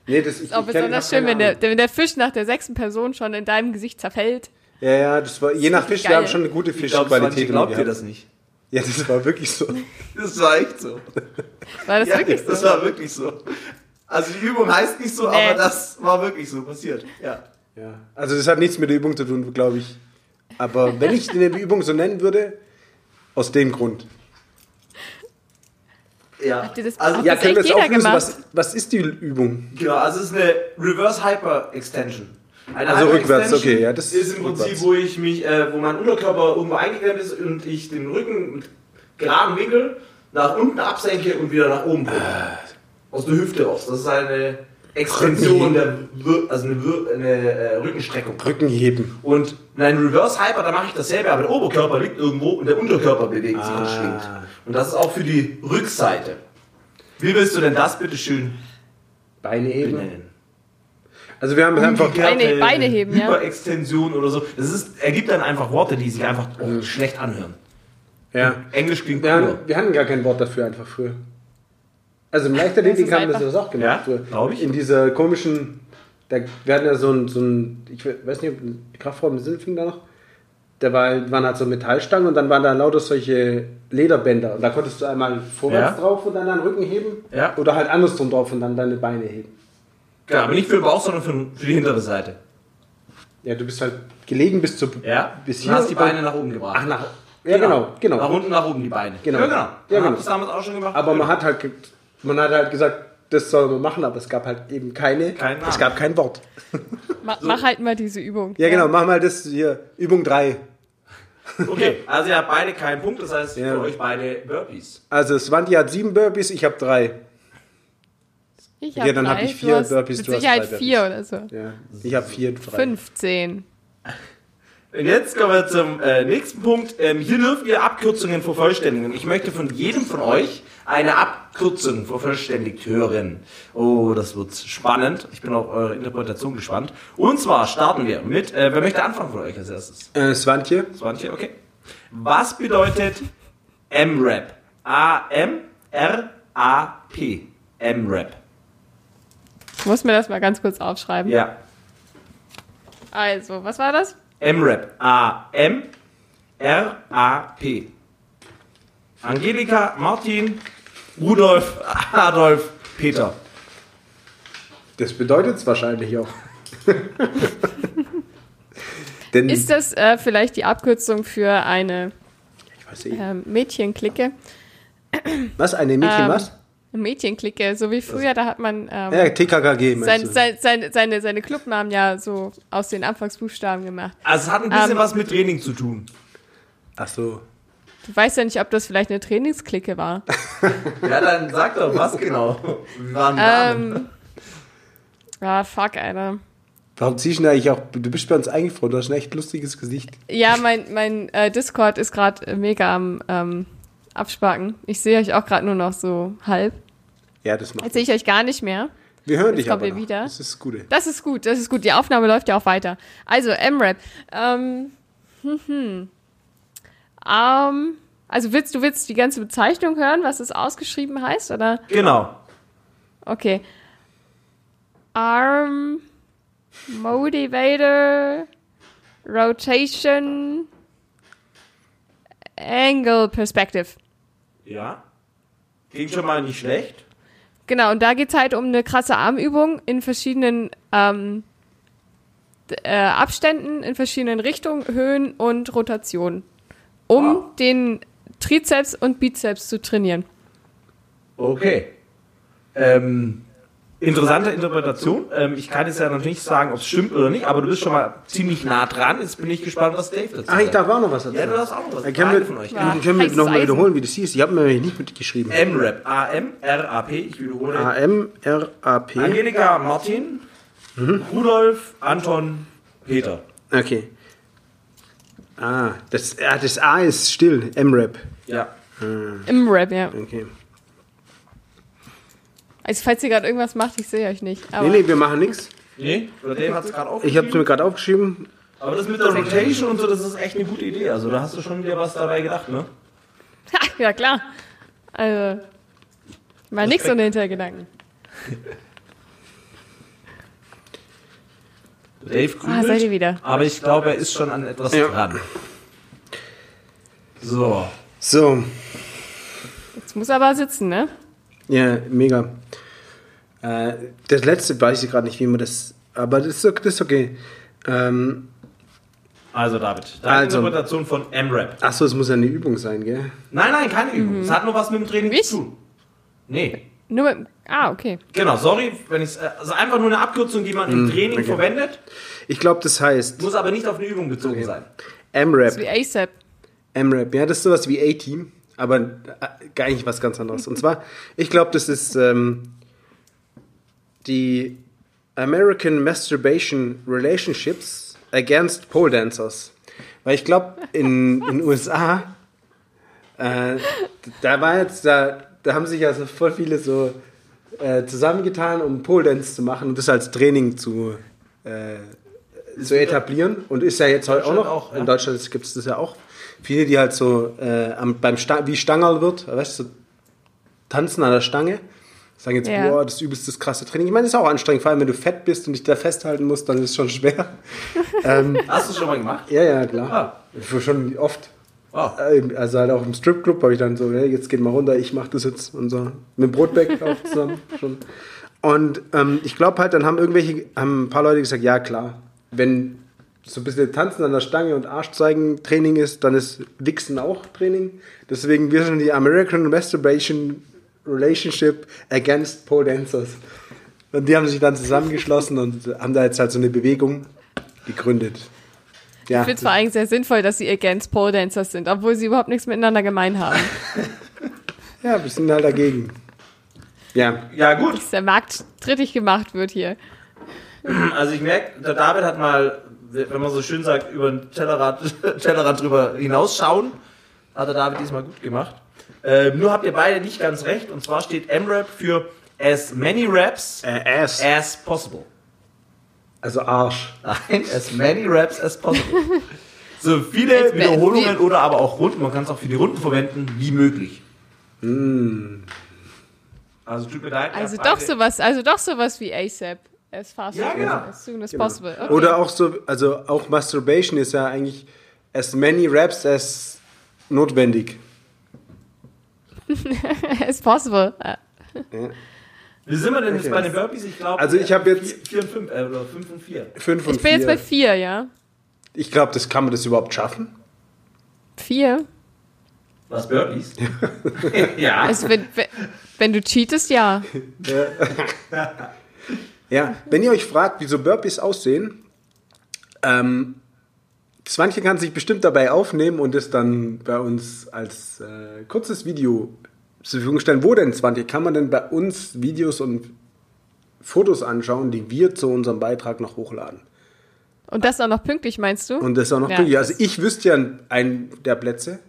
Nee, das ich, Ist auch ich kenn- besonders hab schön, wenn der, wenn der Fisch nach der sechsten Person schon in deinem Gesicht zerfällt. Ja, ja, das war, je nach Fisch, wir geil. haben schon eine gute Ich glaube, Fischqualität. glaubt ihr das nicht? Ja, das war wirklich so. [LAUGHS] Das war echt so. War das Ja, wirklich so? das war wirklich so. Also die Übung heißt nicht so, Nee. aber das war wirklich so passiert. Ja. Ja, also das hat nichts mit der Übung zu tun, glaube ich. Aber wenn ich eine Übung so nennen würde, aus dem Grund. Ja. Habt ihr das- also, Ja, das können wir echt jetzt jeder auflösen, gemacht? was, was ist die Übung? Genau, also es ist eine Reverse Hyper Extension. Eine Also Hyper rückwärts, Extension okay, ja, das ist im Prinzip, rückwärts. wo ich mich, äh, wo mein Unterkörper irgendwo eingeklemmt ist und ich den Rücken mit geradem Winkel nach unten absenke und wieder nach oben komme. Aus der Hüfte raus. Das ist eine Extension der also eine, Wir eine äh, Rückenstreckung. Rücken heben. Und ein Reverse Hyper, da mache ich dasselbe, aber der Oberkörper liegt irgendwo und der Unterkörper bewegt sich und Ah. schwingt. Und das ist auch für die Rückseite. Wie willst du denn das bitte schön Beine heben. benennen? Also wir haben einfach... Beine- Beine heben, ja. Hyperextension oder so. Das ist, ergibt dann einfach Worte, die sich einfach oh, schlecht anhören. Ja. Englisch klingt cooler. haben, wir hatten gar kein Wort dafür einfach früher. Also im Leichtathletik haben wir das auch gemacht Ja, früher. glaub ich. In dieser komischen... Da, hatten ja so ein, so ein... Ich weiß nicht, ob ein Kraftraum im Sinn fing da noch. Da war, waren halt so Metallstangen und dann waren da lauter solche Lederbänder. Und da konntest du einmal vorwärts Ja. drauf und dann deinen Rücken heben. Ja. Oder halt andersrum drauf und dann deine Beine heben. Genau, aber nicht für den Bauch, sondern für, für die hintere Seite. Ja, du bist halt gelegen bis zu Ja? bis Du hier. hast die Beine nach oben gebracht. Ach, nach. Ja, genau, genau. Nach unten, nach oben die Beine. Genau. Ja, genau. Ja, Ja, genau. Hab das damals auch schon gemacht. Aber man hat halt, man hat halt gesagt, das soll man machen, aber es gab halt eben keine. Namen. es gab kein Wort. Ma [LAUGHS] Mach halt mal diese Übung. Ja, genau, mach mal das hier. Übung 3. Okay, also ihr habt beide keinen Punkt, das heißt Ja. für euch beide Burpees. Also Svanti hat sieben Burpees, ich habe drei. Ich Ja, dann hab drei, ich du vier hast Burpees, Mit du hast Sicherheit drei vier oder so. Ja, ich habe vier, drei. 15. Und jetzt kommen wir zum äh, nächsten Punkt. Ähm, hier dürft ihr Abkürzungen vervollständigen. Ich möchte von jedem von euch eine Abkürzung vervollständigt hören. Oh, das wird spannend. Ich bin auf eure Interpretation gespannt. Und zwar starten wir mit, äh, wer möchte anfangen von euch als erstes? Äh, Svantje, Swantje, okay. Was bedeutet M-Rap? A-M-R-A-P. M-Rap. Ich muss mir das mal ganz kurz aufschreiben. Ja. Also, was war das? M-Rap. A-M-R-A-P. Angelika, Martin, Rudolf, Adolf, Peter. das bedeutet es wahrscheinlich auch. [LAUGHS] Denn, Ist das äh, vielleicht die Abkürzung für eine ähm, Mädchenklicke? [CLEARS THROAT] was, eine Mädchen, ähm, was? Mädchenklicke, so wie früher, da hat man ähm, Ja, TKKG sein, sein, seine, seine, seine Clubnamen ja so aus den Anfangsbuchstaben gemacht. Also es hat ein bisschen Ähm, was mit Training zu tun. Ach so. Du weißt ja nicht, ob das vielleicht eine Trainingsklicke war. [LAUGHS] Ja, dann sag doch, was genau. Wie war ein ähm, ah, fuck, Alter. Warum ziehst du denn eigentlich auch, du bist bei uns eingefroren, du hast ein echt lustiges Gesicht. Ja, mein, mein äh, Discord ist gerade mega am ähm, Abspacken. Ich sehe euch auch gerade nur noch so halb. Ja, das macht Jetzt sehe ich euch gar nicht mehr. Wir hören Jetzt dich kommt aber ihr noch. wieder. Das ist das Gute. Das ist gut, das ist gut. Die Aufnahme läuft ja auch weiter. Also, M-Rap. Ähm, hm, hm. Ähm, also willst du willst die ganze Bezeichnung hören, was es ausgeschrieben heißt, oder? Genau. Okay. Arm, Motivator, Rotation, Angle Perspective. Ja. Klingt schon mal nicht schlecht. Genau, und da geht's halt um eine krasse Armübung in verschiedenen ähm, äh, Abständen, in verschiedenen Richtungen, Höhen und Rotationen, um Wow. den Trizeps und Bizeps zu trainieren. Okay. Ähm, interessante Interpretation. Ähm, ich kann jetzt ja noch nicht sagen, ob es stimmt oder nicht, aber du bist schon mal ziemlich nah dran. Jetzt bin ich gespannt, was Dave dazu Ach, ich sagt. darf auch noch was dazu. Ja, du darfst auch noch was. Äh, Können wir, von euch. Ja. können wir nochmal wiederholen, wie das hieß? Ich habe mir nicht mitgeschrieben. M-Rap. A-M-R-A-P. Ich wiederhole. A-M-R-A-P. Angelika, Martin, Rudolf, Anton, Peter. Okay. Ah, das, ah, das A ist still. M-Rap. Ja. Im Rap, ja. Okay. Also falls ihr gerade irgendwas macht, ich sehe euch nicht. Aber Nee, nee, wir machen nichts. Nee, oder Dave hat es gerade Ich habe es aufgeschrieben. mir gerade aufgeschrieben. Aber das mit der Rotation und so, das ist echt eine gute Idee. Also da hast du schon wieder was dabei gedacht, ne? [LAUGHS] ja, klar. Also, mal nichts ohne Hintergedanken. [LAUGHS] Dave Ah, seid ihr grübelt, wieder. aber ich glaube, er ist schon an etwas Ja. dran. So. So, Jetzt muss er aber sitzen, ne? ja, mega. Äh, das letzte weiß ich gerade nicht, wie man das. Aber das ist, das ist okay. Ähm, Also David, deine Also. Interpretation von M-Rap. achso, es muss ja eine Übung sein, gell? Nein, nein, keine Übung. Es hat nur was mit dem Training Ich? zu tun. Nee. Nur mit, ah, okay. Genau, sorry, wenn ich also einfach nur eine Abkürzung, die man im Training okay. verwendet, Ich glaube, das heißt muss aber nicht auf eine Übung bezogen sein. Das M-Rap. ist wie ASAP. M-Rap, ja, das ist sowas wie A-Team, aber äh, gar nicht was ganz anderes. Und zwar, ich glaube, das ist ähm, die American Masturbation Relationships Against Pole Dancers. Weil ich glaube, in den USA, [LAUGHS] äh, da war jetzt, da, da haben sich also voll viele so äh, zusammengetan, um Pole Dance zu machen und das als Training zu, äh, zu etablieren. Und ist ja jetzt heute auch noch, auch, ja. in Deutschland gibt es das ja auch. Viele, die halt so äh, am, beim Sta wie Stangerl wird, weißt du, so tanzen an der Stange. Sagen jetzt, Ja. boah, das ist übelst das krasse Training. Ich meine, das ist auch anstrengend, vor allem wenn du fett bist und dich da festhalten musst, dann ist es schon schwer. [LAUGHS] ähm, Hast du es schon mal gemacht? ja, ja, klar. Ah. Schon oft. Äh, Also halt auch im Stripclub habe ich dann so, hey, jetzt geht mal runter, ich mache das jetzt und so. Mit dem Brotback [LAUGHS] auch zusammen schon. Und ähm, ich glaube halt, dann haben irgendwelche, haben ein paar Leute gesagt, ja klar, wenn so ein bisschen Tanzen an der Stange und Arsch zeigen Training ist, dann ist Wichsen auch Training. Deswegen wir sind die American Masturbation Relationship Against Pole Dancers. Und die haben sich dann zusammengeschlossen und haben da jetzt halt so eine Bewegung gegründet. Ja, Ich finde es vor allem sehr sinnvoll, dass sie against Pole Dancers sind, obwohl sie überhaupt nichts miteinander gemein haben. [LAUGHS] ja, wir sind halt dagegen. Ja, Ja, gut. Dass der Markt strittig gemacht wird hier. Also ich merke, der David hat mal, wenn man so schön sagt, über den Tellerrand, [LAUGHS] Tellerrand drüber hinausschauen, hat der David diesmal gut gemacht. Ähm, nur habt ihr beide nicht ganz recht. Und zwar steht M-Rap für as many Raps äh, Ass. as possible. Also Arsch. Nein, [LAUGHS] as many Raps as possible. [LAUGHS] So viele Wiederholungen wie- oder aber auch Runden, man kann es auch für die Runden verwenden, wie möglich. Also tut mir leid. Also doch beide- sowas, also doch sowas wie ASAP. As fast Ja, genau. as soon as possible. Okay. Oder auch so, also auch Masturbation ist ja eigentlich as many Raps as notwendig. [LAUGHS] as possible. Ja. Wie sind wir denn jetzt Okay. bei den Burpees? Ich glaube, Also ich hab jetzt- 4 und 5, äh, oder 5 und 4. Fünf und Ich bin vier. jetzt bei vier, ja. ich glaube, das kann man das überhaupt schaffen. Vier? Was Burpees? [LAUGHS] [LAUGHS] ja. Also wenn, wenn, du cheatest, ja. [LAUGHS] Ja, wenn ihr euch fragt, wie so Burpees aussehen, ähm, Svanche kann sich bestimmt dabei aufnehmen und es dann bei uns als äh, kurzes Video zur Verfügung stellen. Wo denn, Svanche? Kann man denn bei uns Videos und Fotos anschauen, die wir zu unserem Beitrag noch hochladen? Und das auch noch pünktlich, meinst du? Und das auch noch Ja, pünktlich. Also ich wüsste ja einen der Plätze.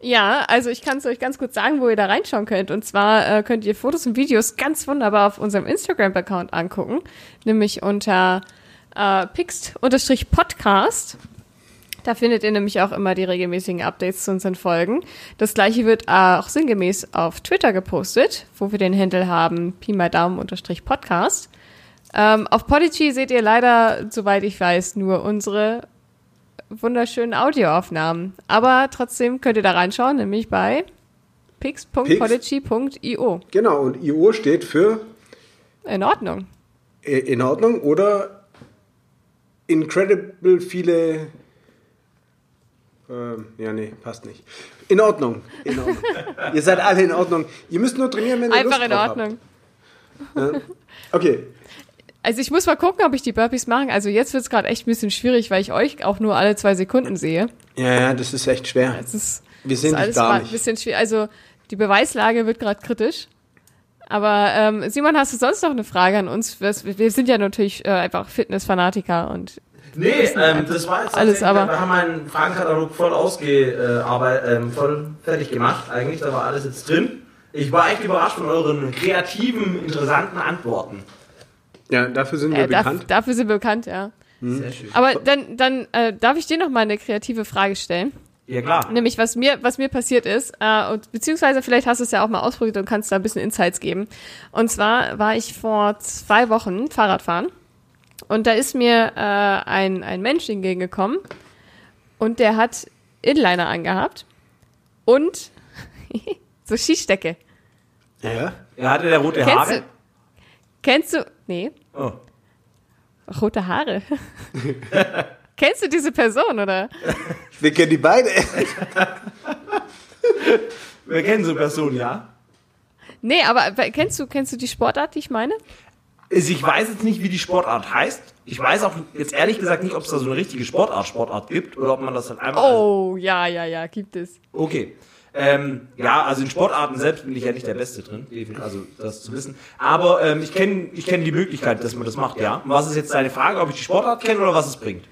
Ja, also ich kann es euch ganz kurz sagen, wo ihr da reinschauen könnt. Und zwar äh, könnt ihr Fotos und Videos ganz wunderbar auf unserem Instagram-Account angucken, nämlich unter äh, pixt-podcast. Da findet ihr nämlich auch immer die regelmäßigen Updates zu unseren Folgen. Das gleiche wird auch sinngemäß auf Twitter gepostet, wo wir den Handle haben, Pi mal Daumen unterstrich Podcast. Ähm, auf Podigy seht ihr leider, soweit ich weiß, nur unsere wunderschönen Audioaufnahmen. Aber trotzdem könnt ihr da reinschauen, nämlich bei pix.podigy.io. Genau, und IO steht für In Ordnung. in Ordnung oder incredible viele. Ähm, ja, nee, passt nicht. In Ordnung. In Ordnung. [LAUGHS] Ihr seid alle in Ordnung. Ihr müsst nur trainieren, wenn ihr Einfach Lust in drauf Ordnung. Habt. Okay. Also ich muss mal gucken, ob ich die Burpees mache. Also jetzt wird es gerade echt ein bisschen schwierig, weil ich euch auch nur alle zwei Sekunden sehe. Ja, ja, das ist echt schwer. Es ist, Wir sehen ist dich alles gar grad ein nicht. bisschen schwierig. Also die Beweislage wird gerade kritisch. Aber ähm, Simon, hast du sonst noch eine Frage an uns? Wir wir sind ja natürlich äh, einfach Fitnessfanatiker und Nee, ähm, das war jetzt Alles aber- Wir haben einen Fragenkatalog voll ausgearbeitet, ähm, voll fertig gemacht eigentlich. Da war alles jetzt drin. Ich war echt überrascht von euren kreativen, interessanten Antworten. Ja, dafür sind wir äh, darf, bekannt. dafür sind wir bekannt, ja. Sehr schön. Aber dann, dann äh, darf ich dir noch mal eine kreative Frage stellen. Ja, klar. Nämlich, was mir, was mir passiert ist, äh, und beziehungsweise vielleicht hast du es ja auch mal ausprobiert und kannst da ein bisschen Insights geben. Und zwar war ich vor zwei Wochen Fahrradfahren und da ist mir äh, ein, ein Mensch entgegengekommen und der hat Inliner angehabt und [LAUGHS] so Skistöcke. Ja. Er hatte der rote Kennst Haare. du, kennst du, nee, Oh. rote Haare. [LAUGHS] kennst du diese Person, oder? Wir kennen die beide. Wir kennen so Personen, ja. Nee, aber kennst du, kennst du die Sportart, die ich meine? Also Ich weiß jetzt nicht, wie die Sportart heißt. Ich weiß auch jetzt ehrlich gesagt nicht, ob es da so eine richtige Sportart, Sportart gibt oder ob man das halt einfach. Oh, ja, ja, ja, gibt es. Okay. Ähm, ja, also in Sportarten selbst bin ich ja nicht der Beste drin, also das zu wissen. Aber ähm, ich kenne ich kenn die Möglichkeit, dass man das macht, ja. Und was ist jetzt deine Frage, ob ich die Sportart kenne oder was es bringt?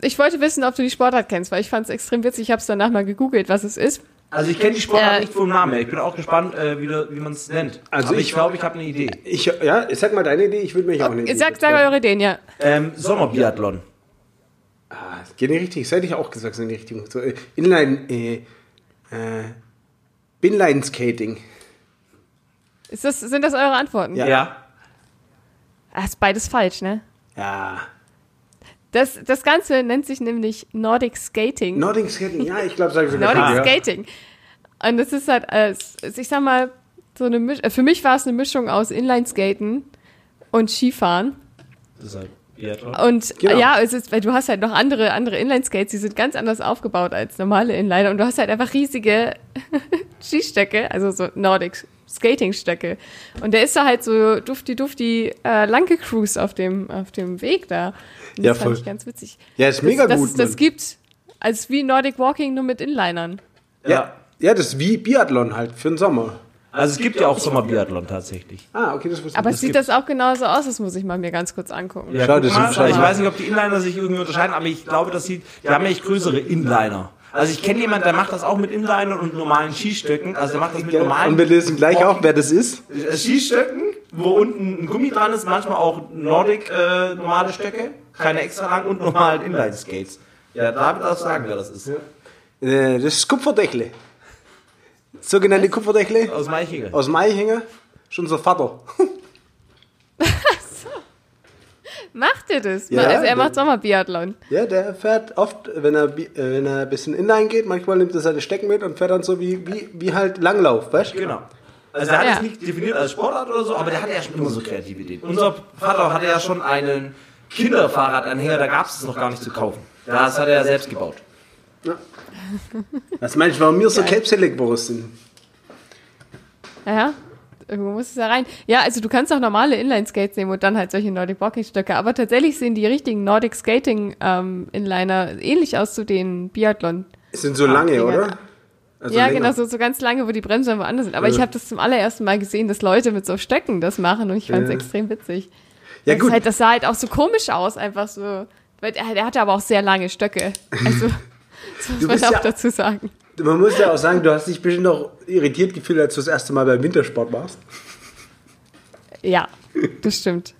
Ich wollte wissen, ob du die Sportart kennst, weil ich fand es extrem witzig. Ich habe es danach mal gegoogelt, was es ist. Also ich kenne die Sportart Äh, nicht vom Namen her. Ich bin auch gespannt, äh, wie, wie man es nennt. Also Aber ich- ich glaube, ich habe eine Idee. Ich, ja, sag mal deine Idee, ich würde mich auch nicht. Sag, sag eure Ideen, ja. Ähm, Sommerbiathlon. Ah, das geht die Richtung. Das hätte ich auch gesagt, in die Richtung. So, äh, Inline, äh, äh, Binline Skating. Ist das, sind das eure Antworten? Ja. Ja. Ah, ist beides falsch, ne? Ja. Das, das Ganze nennt sich nämlich Nordic Skating. Nordic Skating, ja, ich glaube, sage ich sogar. Nordic ja. Skating. Und das ist halt, äh, ich sag mal, so eine Misch äh, für mich war es eine Mischung aus Inline-Skaten und Skifahren. Das ist halt Biathlon. Und Genau. ja, es ist, weil du hast halt noch andere, andere Inline-Skates, die sind ganz anders aufgebaut als normale Inliner. Und du hast halt einfach riesige [LAUGHS] Skistöcke, also so Nordic Skating-Stöcke. Und der ist da halt so dufti-dufti äh, lang gecruised auf dem, auf dem Weg da. Und Ja, das fand voll. ich ganz witzig. Ja, ist Das- mega das, gut. Das, das gibt als wie Nordic Walking nur mit Inlinern. ja. ja, das ist wie Biathlon halt für den Sommer. Also es gibt ja auch Sommerbiathlon tatsächlich. Ah, okay, das wusste Aber das sieht gibt's. das auch genauso aus? Das muss ich mal mir ganz kurz angucken. Ja, Schau, das wahrscheinlich- ich weiß nicht, ob die Inliner sich irgendwie unterscheiden, aber ich glaube, das sieht, die haben echt größere Inliner. Also ich kenne jemanden, der macht das auch mit Inlinern und normalen Skistöcken. Also der macht das mit normalen Und wir lesen gleich auch, wer das ist. äh, Skistöcken, wo unten ein Gummi dran ist, manchmal auch Nordic äh, normale Stöcke, keine extra lang und normal Inline Skates. Ja, David darf sagen, wer das ist. Äh, das ist Kupferdächle. Sogenannte Kupferdächle Aus Meichinger. aus Maihinger. Schon so Vater. [LAUGHS] Macht ihr das? Ja, also er macht Sommerbiathlon. Ja, der fährt oft, wenn er, äh, wenn er ein bisschen inline geht, manchmal nimmt er seine Stecken mit und fährt dann so wie, wie, wie halt Langlauf, weißt du? Genau. Also er hat Ja. es nicht definiert als Sportart oder so, aber der hatte ja schon immer so kreative Ideen. Unser Vater hatte ja schon einen Kinderfahrradanhänger, da gab es es noch gar nicht zu kaufen. Das hat er ja selbst gebaut. Was meinst du, warum wir so Gelbselect-Boris sind? Ja, irgendwo muss es ja rein. Ja, also du kannst auch normale Inline-Skates nehmen und dann halt solche Nordic Walking-Stöcke. Aber tatsächlich sehen die richtigen Nordic Skating-Inliner ähnlich aus zu den Biathlon. Es sind so lange, oder? Also ja, länger. genau, so, so ganz lange, wo die Bremsen dann woanders sind. Aber Ja. ich habe das zum allerersten Mal gesehen, dass Leute mit so Stöcken das machen und ich fand es Ja. extrem witzig. Ja, das, gut. Halt, das sah halt auch so komisch aus, einfach so. Weil der, der hatte aber auch sehr lange Stöcke. Also, [LAUGHS] das muss man auch ja- dazu sagen. Man muss ja auch sagen, du hast dich bestimmt auch irritiert gefühlt, als du das erste Mal beim Wintersport warst. Ja, das stimmt.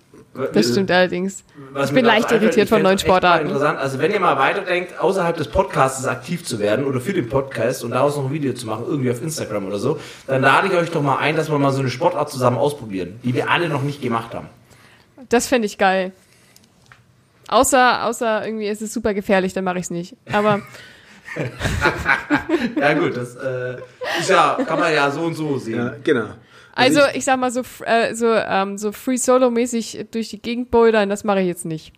Das stimmt allerdings. Was Ich bin leicht einfällt, irritiert von neuen Sportarten. Interessant. Also wenn ihr mal weiterdenkt, außerhalb des Podcasts aktiv zu werden oder für den Podcast und daraus noch ein Video zu machen, irgendwie auf Instagram oder so, dann lade ich euch doch mal ein, dass wir mal so eine Sportart zusammen ausprobieren, die wir alle noch nicht gemacht haben. Das fände ich geil. Außer, außer irgendwie ist es super gefährlich, dann mache ich es nicht. Aber [LAUGHS] [LAUGHS] Ja gut, das, äh, Ist ja, kann man ja so und so sehen. Ja, genau. Also ich sag mal so, äh, so, ähm, so Free Solo-mäßig durch die Gegend bouldern, das mache ich jetzt nicht.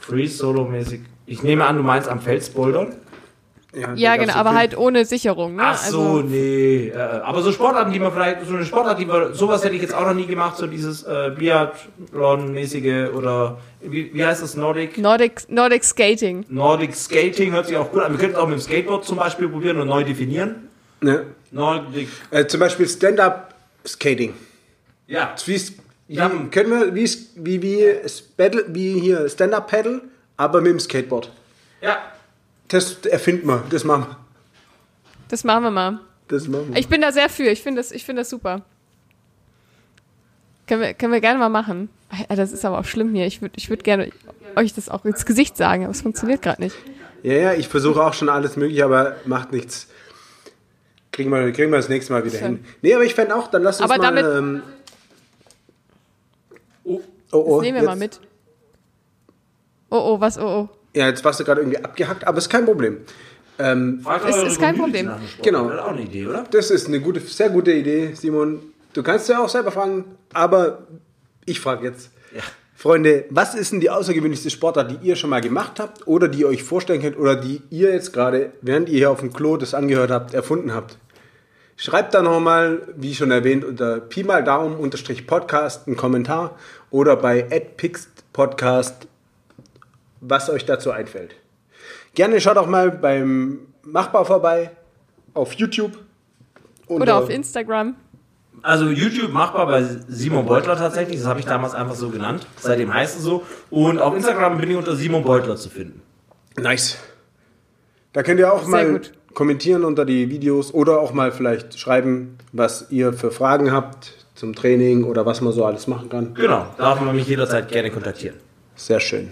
Free Solo-mäßig. Ich nehme an, du meinst am Fels bouldern? Ja, genau, aber halt ohne Sicherung, ne? Ach so, also, nee. Äh, aber so Sportarten, die man vielleicht, so eine Sportart, die man, sowas hätte ich jetzt auch noch nie gemacht, so dieses äh, Biathlon-mäßige oder wie, wie heißt das, Nordic? Nordic, Nordic Skating. Nordic Skating hört sich auch gut an. Wir könnten es auch mit dem Skateboard zum Beispiel probieren und neu definieren. Ne? Nordic, Äh, zum Beispiel Stand-Up-Skating. ja. Wie's, wie, Ja. können wir, wie, wie, wie, Paddle, wie hier Stand-Up-Paddle, aber mit dem Skateboard. Ja, Das erfinden wir, das machen wir. Das machen wir mal. Das machen wir. Ich bin da sehr für. Ich finde das, ich finde das super. Können wir, können wir gerne mal machen. Ah, Das ist aber auch schlimm hier. Ich würde ich würd gerne euch das auch ins Gesicht sagen, aber es funktioniert gerade nicht. Ja, ja, ich versuche auch schon alles mögliche, aber macht nichts. Kriegen wir, kriegen wir das nächste Mal wieder Schön. hin. Nee, aber ich fände auch, dann lass uns Aber mal. damit- ähm, Oh. oh, oh, Das nehmen wir jetzt, mal mit. Oh, oh, was, oh, oh. Ja, jetzt warst du gerade irgendwie abgehackt, aber ist kein Problem. Ähm, Fragt Ist- ist kein Problem. Genau. Das ist auch eine Idee, oder? das ist eine gute, sehr gute Idee, Simon. Du kannst ja auch selber fragen, aber ich frage jetzt. Ja. Freunde, was ist denn die außergewöhnlichste Sportart, die ihr schon mal gemacht habt oder die ihr euch vorstellen könnt oder die ihr jetzt gerade, während ihr hier auf dem Klo das angehört habt, erfunden habt? Schreibt da nochmal, wie schon erwähnt, unter Pi mal Daumen unterstrich Podcast einen Kommentar oder bei Podcast, was euch dazu einfällt. Gerne schaut auch mal beim Machbar vorbei auf YouTube. Oder auf Instagram. Also YouTube machbar bei Simon Beutler tatsächlich, das habe ich damals einfach so genannt. Seitdem heißt es so. Und auf Instagram bin ich unter Simon Beutler zu finden. Nice. Da könnt ihr auch Sehr mal gut. kommentieren unter die Videos oder auch mal vielleicht schreiben, was ihr für Fragen habt zum Training oder was man so alles machen kann. Genau, darf man mich jederzeit gerne kontaktieren. Sehr schön.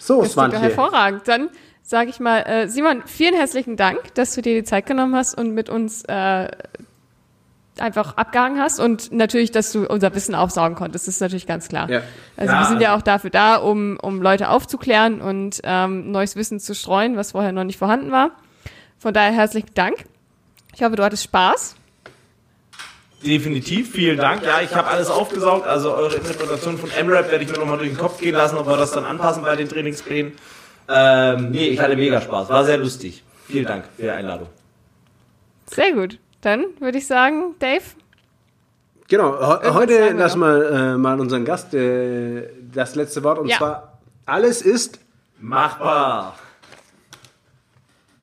So, Das Swantje. hervorragend. Dann sage ich mal, äh, Simon, vielen herzlichen Dank, dass du dir die Zeit genommen hast und mit uns äh, einfach abgehangen hast und natürlich, dass du unser Wissen aufsaugen konntest. Das ist natürlich ganz klar. Ja. Also Ja, wir sind ja auch dafür da, um, um Leute aufzuklären und ähm, neues Wissen zu streuen, was vorher noch nicht vorhanden war. Von daher herzlichen Dank. Ich hoffe, du hattest Spaß. Definitiv, vielen Dank. Ja, ich habe alles aufgesaugt. Also eure Interpretation von M-Rap werde ich mir nochmal durch den Kopf gehen lassen, ob wir das dann anpassen bei den Trainingsplänen. Ähm, nee, ich hatte mega Spaß. War sehr lustig. Vielen Dank für die Einladung. Sehr gut. Dann würde ich sagen, Dave, Genau, he heute lassen wir äh, mal unseren Gast äh, das letzte Wort und Ja. zwar: Alles ist Machbar.